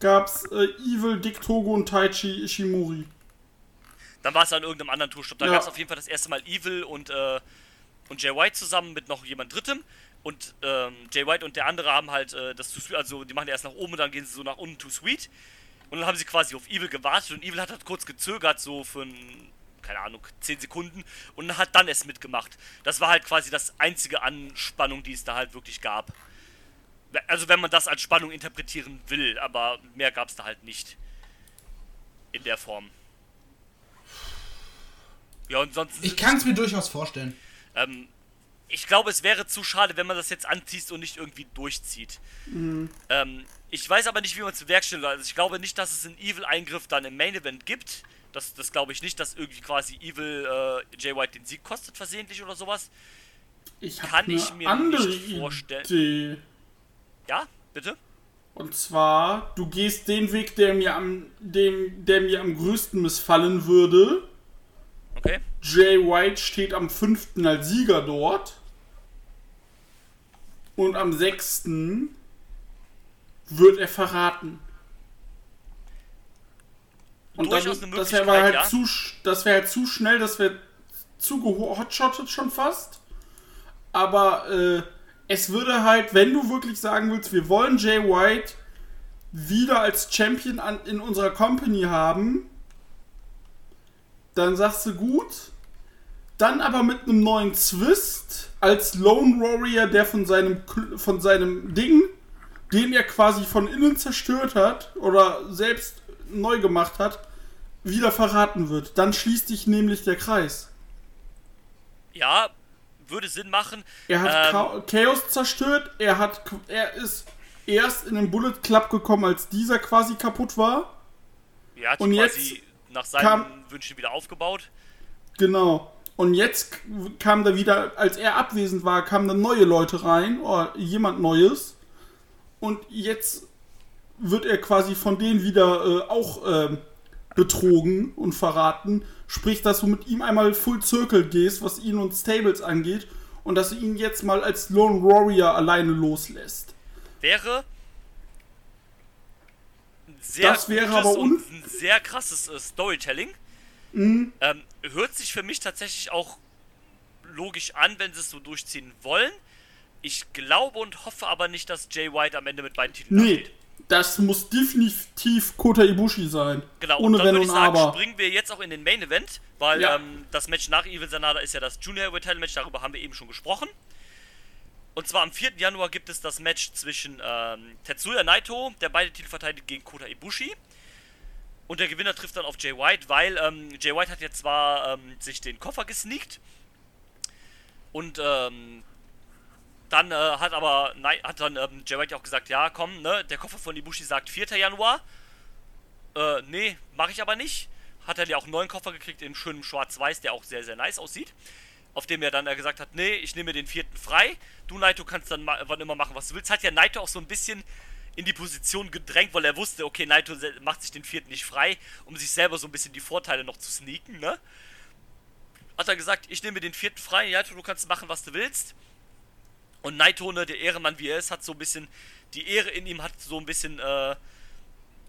gab's äh, Evil, Dick Togo und Taichi Ishimori. Dann war es an irgendeinem anderen Tourstopp. Da Ja. gab es auf jeden Fall das erste Mal Evil und, äh, und Jay White zusammen mit noch jemand Drittem. Und ähm, Jay White und der andere haben halt äh, das Too Sweet, also die machen erst nach oben und dann gehen sie so nach unten Too Sweet. Und dann haben sie quasi auf Evil gewartet und Evil hat halt kurz gezögert, so für ein, keine Ahnung, 10 Sekunden und hat dann erst mitgemacht. Das war halt quasi das einzige Anspannung, die es da halt wirklich gab. Also wenn man das als Spannung interpretieren will, aber mehr gab es da halt nicht. In der Form. Ja, und sonst. Ich kann es mir durchaus vorstellen. Ähm, ich glaube, es wäre zu schade, wenn man das jetzt anzieht und nicht irgendwie durchzieht. Ähm, ich weiß aber nicht, wie man es bewerkstelligt. Also ich glaube nicht, dass es einen Evil-Eingriff dann im Main-Event gibt. Das, das glaube ich nicht, dass irgendwie quasi Evil äh, Jay White den Sieg kostet versehentlich oder sowas. Ich Kann ich mir andere nicht vorstellen. Idee. Ja, bitte? Und zwar, du gehst den Weg, der mir am, dem, der mir am größten missfallen würde. Okay. Jay White steht am 5. als Sieger dort. Und am 6. wird er verraten. Und eine das wäre halt, ja. zu, das wär halt zu schnell, das wäre zu gehotshottet schon fast. Aber äh, es würde halt, wenn du wirklich sagen willst, wir wollen Jay White wieder als Champion an, in unserer Company haben, dann sagst du gut. Dann aber mit einem neuen Twist als Lone Warrior, der von seinem, von seinem Ding, den er quasi von innen zerstört hat oder selbst neu gemacht hat, wieder verraten wird. Dann schließt sich nämlich der Kreis. Ja, würde Sinn machen. Er hat Ähm, Cha- Chaos zerstört, er hat er ist erst in den Bullet Club gekommen, als dieser quasi kaputt war. Ja, und jetzt nach seinen kam- Wünschen wieder aufgebaut. Genau. Und jetzt kam da wieder, als er abwesend war, kamen dann neue Leute rein, oder jemand Neues. Und jetzt wird er quasi von denen wieder äh, auch ähm, betrogen und verraten. Sprich, dass du mit ihm einmal Full Circle gehst, was ihn und Stables angeht. Und dass du ihn jetzt mal als Lone Warrior alleine loslässt. Wäre sehr Das wäre aber und un- ein sehr krasses äh, Storytelling. Mhm. Ähm, hört sich für mich tatsächlich auch logisch an, wenn sie es so durchziehen wollen. Ich glaube und hoffe aber nicht, dass Jay White am Ende mit beiden Titeln Nee, dasteht. das muss definitiv Kota Ibushi sein. Genau, Ohne und dann Wenn würde und ich sagen, Aber. springen wir jetzt auch in den Main Event, weil Ja. ähm, das Match nach Evil Sanada ist ja das Junior Heavyweight Title Match, darüber haben wir eben schon gesprochen. Und zwar am 4. Januar gibt es das Match zwischen ähm, Tetsuya Naito, der beide Titel verteidigt, gegen Kota Ibushi. Und der Gewinner trifft dann auf Jay White, weil ähm, Jay White hat jetzt zwar ähm, sich den Koffer gesneakt und ähm, dann äh, hat aber Nai- hat dann ähm, Jay White auch gesagt, ja komm, ne, der Koffer von Ibushi sagt 4. Januar. Äh, nee, mache ich aber nicht. Hat er ja auch einen neuen Koffer gekriegt in schönem Schwarz-Weiß, der auch sehr, sehr nice aussieht. Auf dem er dann gesagt hat, nee, ich nehme den vierten frei. Du, Naito, kannst dann wann immer machen, was du willst. Hat ja Naito auch so ein bisschen in die Position gedrängt, weil er wusste, okay, Naito macht sich den vierten nicht frei, um sich selber so ein bisschen die Vorteile noch zu sneaken, ne? Hat er gesagt, ich nehme den vierten frei, Naito, du kannst machen, was du willst. Und Naito, ne, der Ehrenmann wie er ist, hat so ein bisschen, die Ehre in ihm hat so ein bisschen, äh,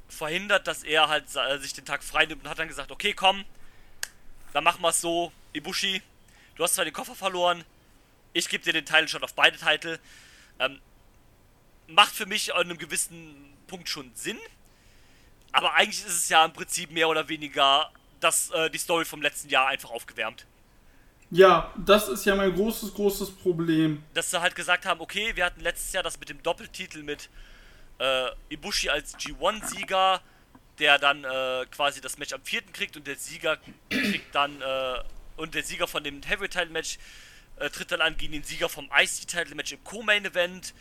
verhindert, dass er halt äh, sich den Tag frei nimmt und hat dann gesagt, okay, komm, dann machen wir es so, Ibushi, du hast zwar den Koffer verloren, ich gebe dir den Title schon auf beide Titel. Ähm, macht für mich an einem gewissen Punkt schon Sinn, aber eigentlich ist es ja im Prinzip mehr oder weniger das, äh, die Story vom letzten Jahr einfach aufgewärmt. Ja, das ist ja mein großes, großes Problem. dass sie halt gesagt haben, okay, wir hatten letztes Jahr das mit dem Doppeltitel mit äh, Ibushi als G1-Sieger, der dann äh, quasi das Match am vierten kriegt und der Sieger kriegt dann äh, und der Sieger von dem Heavyweight Title Match äh, tritt dann an gegen den Sieger vom IC Title Match im Co-Main Event.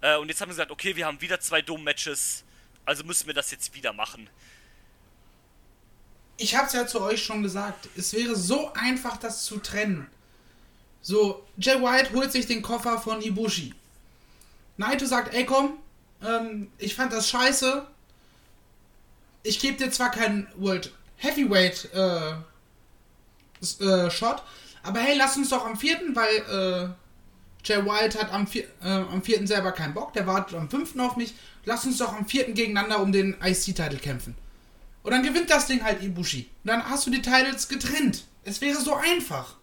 Äh, und jetzt haben sie gesagt, okay, wir haben wieder zwei Dome Matches, also müssen wir das jetzt wieder machen. ich hab's ja zu euch schon gesagt, es wäre so einfach, das zu trennen. So, Jay White holt sich den Koffer von Ibushi. Naito sagt, ey komm, ähm, ich fand das scheiße. Ich gebe dir zwar keinen World Heavyweight äh, äh, Shot, aber hey, lass uns doch am vierten, weil äh, Jay White hat am, vier, äh, am vierten selber keinen Bock, der wartet am fünften auf mich. Lass uns doch am vierten gegeneinander um den IC-Titel kämpfen. Und dann gewinnt das Ding halt Ibushi. Und dann hast du die Titles getrennt. Es wäre so einfach.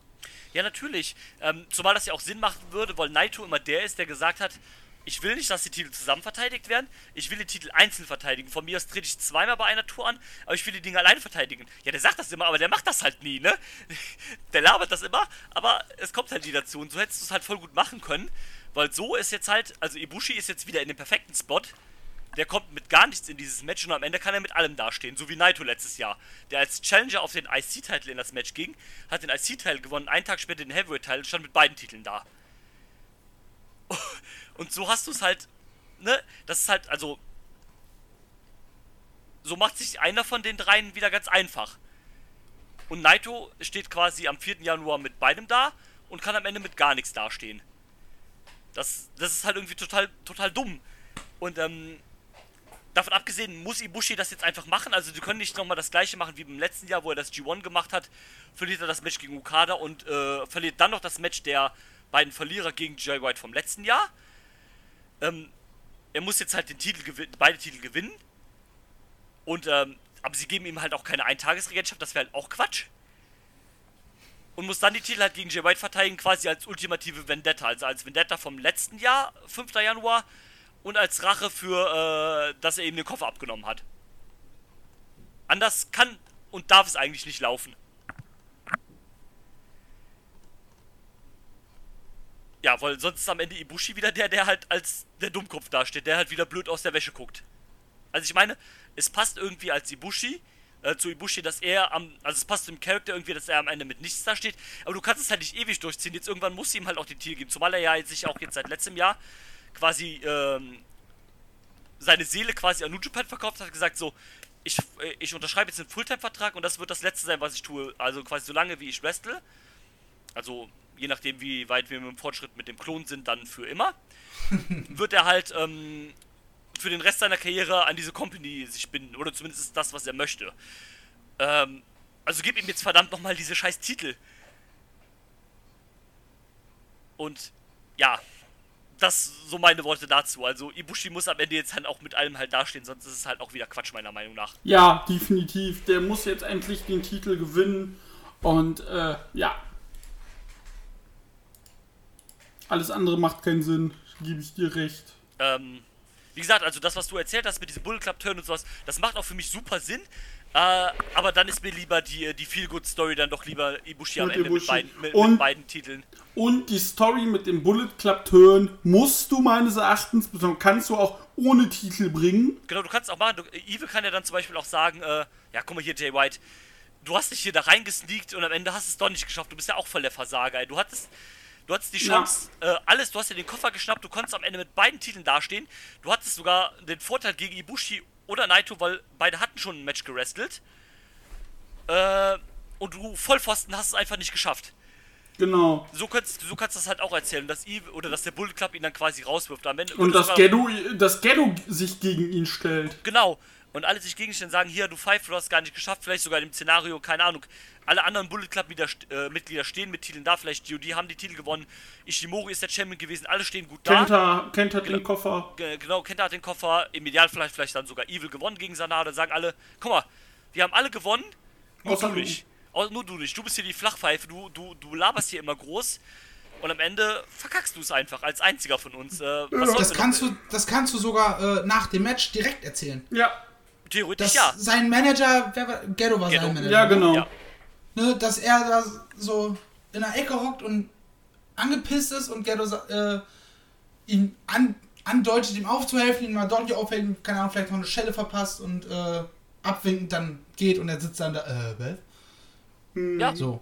Ja, natürlich. Ähm, zumal das ja auch Sinn machen würde, weil Naito immer der ist, der gesagt hat, ich will nicht, dass die Titel zusammen verteidigt werden. Ich will die Titel einzeln verteidigen. Von mir aus trete ich zweimal bei einer Tour an, aber ich will die Dinge alleine verteidigen. Ja, der sagt das immer, aber der macht das halt nie, ne? Der labert das immer, aber es kommt halt nie dazu. Und so hättest du es halt voll gut machen können, weil so ist jetzt halt, also Ibushi ist jetzt wieder in dem perfekten Spot. Der kommt mit gar nichts in dieses Match und am Ende kann er mit allem dastehen, so wie Naito letztes Jahr, der als Challenger auf den IC-Titel in das Match ging, hat den IC-Titel gewonnen, einen Tag später den Heavyweight-Titel und stand mit beiden Titeln da. Und so hast du es halt, ne? Das ist halt, also. So macht sich einer von den dreien wieder ganz einfach. Und Naito steht quasi am 4. Januar mit beidem da und kann am Ende mit gar nichts dastehen. Das, das ist halt irgendwie total, total dumm. Und ähm, davon abgesehen muss Ibushi das jetzt einfach machen. Also die können nicht nochmal das gleiche machen wie beim letzten Jahr, wo er das G1 gemacht hat. Verliert er das Match gegen Okada und äh, verliert dann noch das Match der beiden Verlierer gegen Jay White vom letzten Jahr. Ähm, er muss jetzt halt den Titel gewinnen, beide Titel gewinnen. Und, ähm, aber sie geben ihm halt auch keine Eintagesregentschaft, das wäre halt auch Quatsch. Und muss dann die Titel halt gegen Jay White verteidigen, quasi als ultimative Vendetta. Also als Vendetta vom letzten Jahr, 5. Januar, und als Rache für, äh, dass er eben den Koffer abgenommen hat. Anders kann und darf es eigentlich nicht laufen. Ja, weil sonst ist am Ende Ibushi wieder der, der halt als der Dummkopf dasteht, der halt wieder blöd aus der Wäsche guckt. Also ich meine, es passt irgendwie als Ibushi, äh, zu Ibushi, dass er am, also es passt zum Charakter irgendwie, dass er am Ende mit nichts dasteht, aber du kannst es halt nicht ewig durchziehen. Jetzt irgendwann muss ihm halt auch den Titel geben, zumal er ja sich auch jetzt seit letztem Jahr quasi, ähm, seine Seele quasi an New verkauft hat, gesagt so, ich, äh, ich unterschreibe jetzt einen Fulltime-Vertrag und das wird das letzte sein, was ich tue. Also quasi so lange wie ich wrestle. Also je nachdem, wie weit wir mit dem Fortschritt mit dem Klon sind, dann für immer, wird er halt ähm, für den Rest seiner Karriere an diese Company sich binden. Oder zumindest ist das, was er möchte. Ähm, also gib ihm jetzt verdammt nochmal diese scheiß Titel. Und ja, das so meine Worte dazu. Also Ibushi muss am Ende jetzt halt auch mit allem halt dastehen, sonst ist es halt auch wieder Quatsch meiner Meinung nach. Ja, definitiv. Der muss jetzt endlich den Titel gewinnen. Und äh, ja, alles andere macht keinen Sinn, gebe ich dir recht. Ähm, wie gesagt, also das, was du erzählt hast mit diesem Bullet Club Turn und sowas, das macht auch für mich super Sinn. Äh, aber dann ist mir lieber die, die Feel Good Story dann doch lieber Ibushi am Mit Ende Ibushi. Mit, beiden, mit, Und- mit beiden Titeln. Und die Story mit dem Bullet Club Turn musst du meines Erachtens, kannst du auch ohne Titel bringen. Genau, du kannst auch machen. Du, Evil kann ja dann zum Beispiel auch sagen, äh, ja, guck mal hier, Jay White, du hast dich hier da reingesneakt und am Ende hast es doch nicht geschafft. Du bist ja auch voll der Versager. Ey. Du hattest, du hattest die Ja. Chance, äh, alles, du hast dir den Koffer geschnappt, du konntest am Ende mit beiden Titeln dastehen. Du hattest sogar den Vorteil gegen Ibushi oder Naito, weil beide hatten schon ein Match gerestelt. Äh, und du Vollpfosten hast es einfach nicht geschafft. Genau. So kannst, so kannst du das halt auch erzählen, dass Evil, oder dass der Bullet Club ihn dann quasi rauswirft. Am Ende Und dass Ghetto, dass Ghetto sich gegen ihn stellt. Genau. Und alle sich gegenstellen sagen, hier, du Pfeife, du hast gar nicht geschafft, vielleicht sogar im Szenario, keine Ahnung. Alle anderen Bullet Club Mitglieder, äh, stehen mit Titeln da, vielleicht GOD haben die Titel gewonnen, Ishimori ist der Champion gewesen, alle stehen gut da. Kenta, Kenta hat den Koffer. Ge- Genau, Kenta hat den Koffer, im Idealfall vielleicht dann sogar Evil gewonnen gegen Sanada, sagen alle, guck mal, wir haben alle gewonnen, nur Außer du du. Nicht. Au- Nur du nicht, du bist hier die Flachpfeife, du, du, du laberst hier immer groß und am Ende verkackst du es einfach als einziger von uns. Äh, Das kannst, du, das kannst du sogar äh, nach dem Match direkt erzählen. Ja, Theoretisch Dass ja. sein Manager, wer war, Ghetto war Ghetto. sein Manager. ja, genau. Ja. Ne, dass er da so in der Ecke hockt und angepisst ist und Ghetto sa- äh, ihm an, andeutet, ihm aufzuhelfen, ihn mal deutlich aufhängen, keine Ahnung, vielleicht noch eine Schelle verpasst und äh, abwinkend dann geht und er sitzt dann da, äh? Ja. So.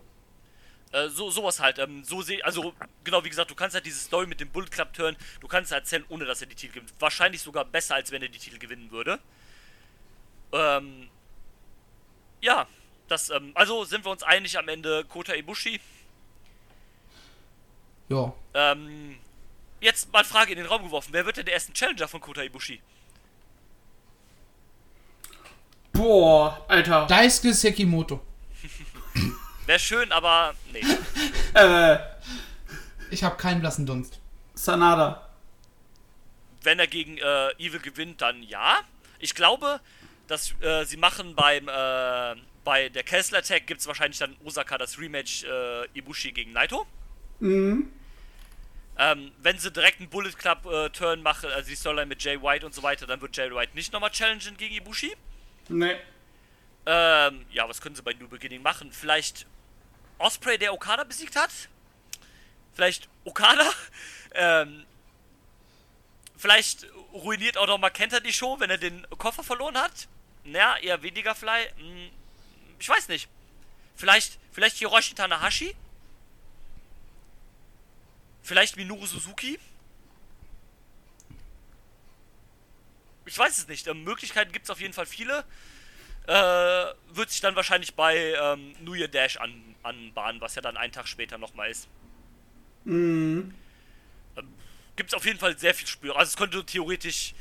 Äh, so, sowas halt. Ähm, so seh, also, genau wie gesagt, du kannst halt diese Story mit dem Bullet Club Turn, du kannst es erzählen, ohne dass er die Titel gewinnt. Wahrscheinlich sogar besser, als wenn er die Titel gewinnen würde. Ähm, ja, das, ähm, also sind wir uns einig am Ende Kota Ibushi. Ja. Ähm, jetzt mal Frage in den Raum geworfen. Wer wird denn der erste Challenger von Kota Ibushi? Boah, Alter. Daisuke Sekimoto. Wäre schön, aber nee. Äh, Ich habe keinen blassen Dunst. Sanada. Wenn er gegen äh, Evil gewinnt, dann ja. Ich glaube, dass äh, sie machen beim äh, bei der Kessler Attack gibt es wahrscheinlich dann Osaka das Rematch äh, Ibushi gegen Naito. Mhm. Ähm, wenn sie direkt einen Bullet Club äh, Turn machen, also die Storyline mit Jay White und so weiter, dann wird Jay White nicht nochmal challengen gegen Ibushi. Nee. Ähm, ja, was können sie bei New Beginning machen? Vielleicht Osprey, der Okada besiegt hat? Vielleicht Okada? Ähm, vielleicht ruiniert auch noch mal Kenta die Show, wenn er den Koffer verloren hat? Naja, eher weniger vielleicht. Hm, ich weiß nicht. Vielleicht, vielleicht Hiroshi Tanahashi? Vielleicht Minoru Suzuki? Ich weiß es nicht. Ähm, Möglichkeiten gibt es auf jeden Fall viele äh, wird sich dann wahrscheinlich bei ähm, New Year Dash an, anbahnen, was ja dann einen Tag später nochmal ist. Mhm. Ähm, Gibt es auf jeden Fall sehr viel Spür. Also es könnte theoretisch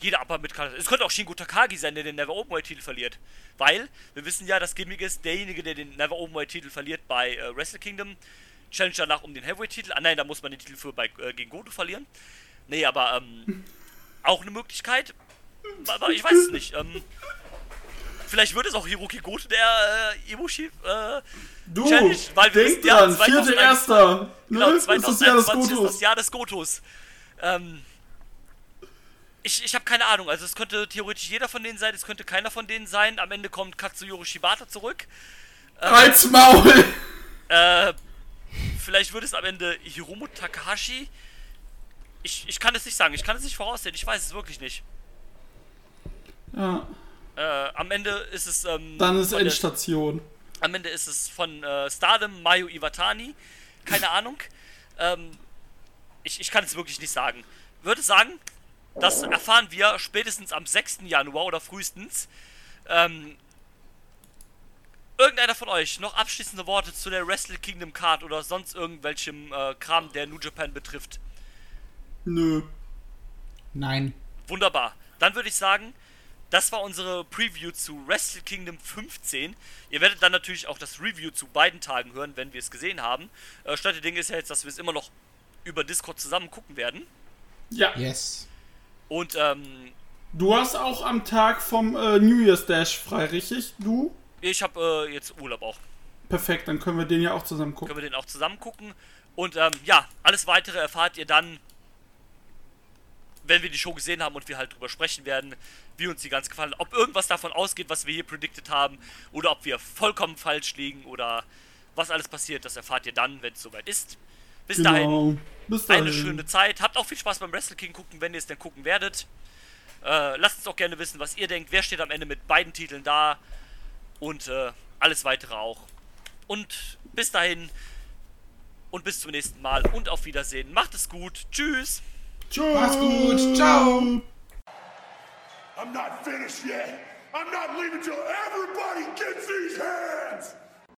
jeder Upper mit Es könnte auch Shingo Takagi sein, der den Never Openweight Titel verliert. Weil, wir wissen ja, das Gimmick ist, derjenige, der den Never Openweight Titel verliert bei äh, Wrestle Kingdom, challenge danach um den Heavyweight Titel. Ah nein, da muss man den Titel für bei, äh, gegen Goto verlieren. Nee, aber ähm, auch eine Möglichkeit. Aber ich weiß es nicht. Ähm, vielleicht wird es auch Hiroki Goto, der äh, Ibushi äh, Du, Challenge, weil wir denk wissen dran, 2001 vierte Erster. Genau, ne? Ist das Jahr des 2021 ist das Jahr des Gotos. Ähm, ich ich habe keine Ahnung. Also es könnte theoretisch jeder von denen sein, es könnte keiner von denen sein. Am Ende kommt Katsuyori Shibata zurück. Als Maul. Äh, vielleicht wird es am Ende Hiromu Takahashi. Ich, ich kann es nicht sagen. Ich kann es nicht voraussehen. Ich weiß es wirklich nicht. Ja, Äh, am Ende ist es. Ähm, dann ist von der- Endstation. Am Ende ist es von äh, Stardom Mayu Iwatani. Keine Ahnung. Ähm, ich, ich kann es wirklich nicht sagen. Würde sagen, das erfahren wir spätestens am 6. Januar oder frühestens. Ähm, irgendeiner von euch noch abschließende Worte zu der Wrestle Kingdom Card oder sonst irgendwelchem äh, Kram, der New Japan betrifft? Nö. Nein. Wunderbar. Dann würde ich sagen, das war unsere Preview zu Wrestle Kingdom 15. Ihr werdet dann natürlich auch das Review zu beiden Tagen hören, wenn wir es gesehen haben. Äh, Statt der Dinge ist ja jetzt, dass wir es immer noch über Discord zusammen gucken werden. Ja. Yes. Und ähm, Du hast auch am Tag vom äh, New Year's Dash frei, richtig? Du? ich habe äh, jetzt Urlaub auch. Perfekt, dann können wir den ja auch zusammen gucken. Können wir den auch zusammen gucken. Und ähm, ja, alles weitere erfahrt ihr dann, wenn wir die Show gesehen haben und wir halt drüber sprechen werden, wie uns die ganz gefallen. Ob irgendwas davon ausgeht, was wir hier predicted haben, oder ob wir vollkommen falsch liegen oder was alles passiert, das erfahrt ihr dann, wenn es soweit ist. Bis dahin, Genau. Bis dahin. eine schöne Zeit. Habt auch viel Spaß beim Wrestle King gucken, wenn ihr es denn gucken werdet. Äh, lasst uns auch gerne wissen, was ihr denkt. Wer steht am Ende mit beiden Titeln da? Und äh, alles weitere auch. Und bis dahin und bis zum nächsten Mal und auf Wiedersehen. Macht es gut. Tschüss. Tschüss. Mach's gut. Ciao. I'm not finished yet. I'm not leaving till everybody gets these hands.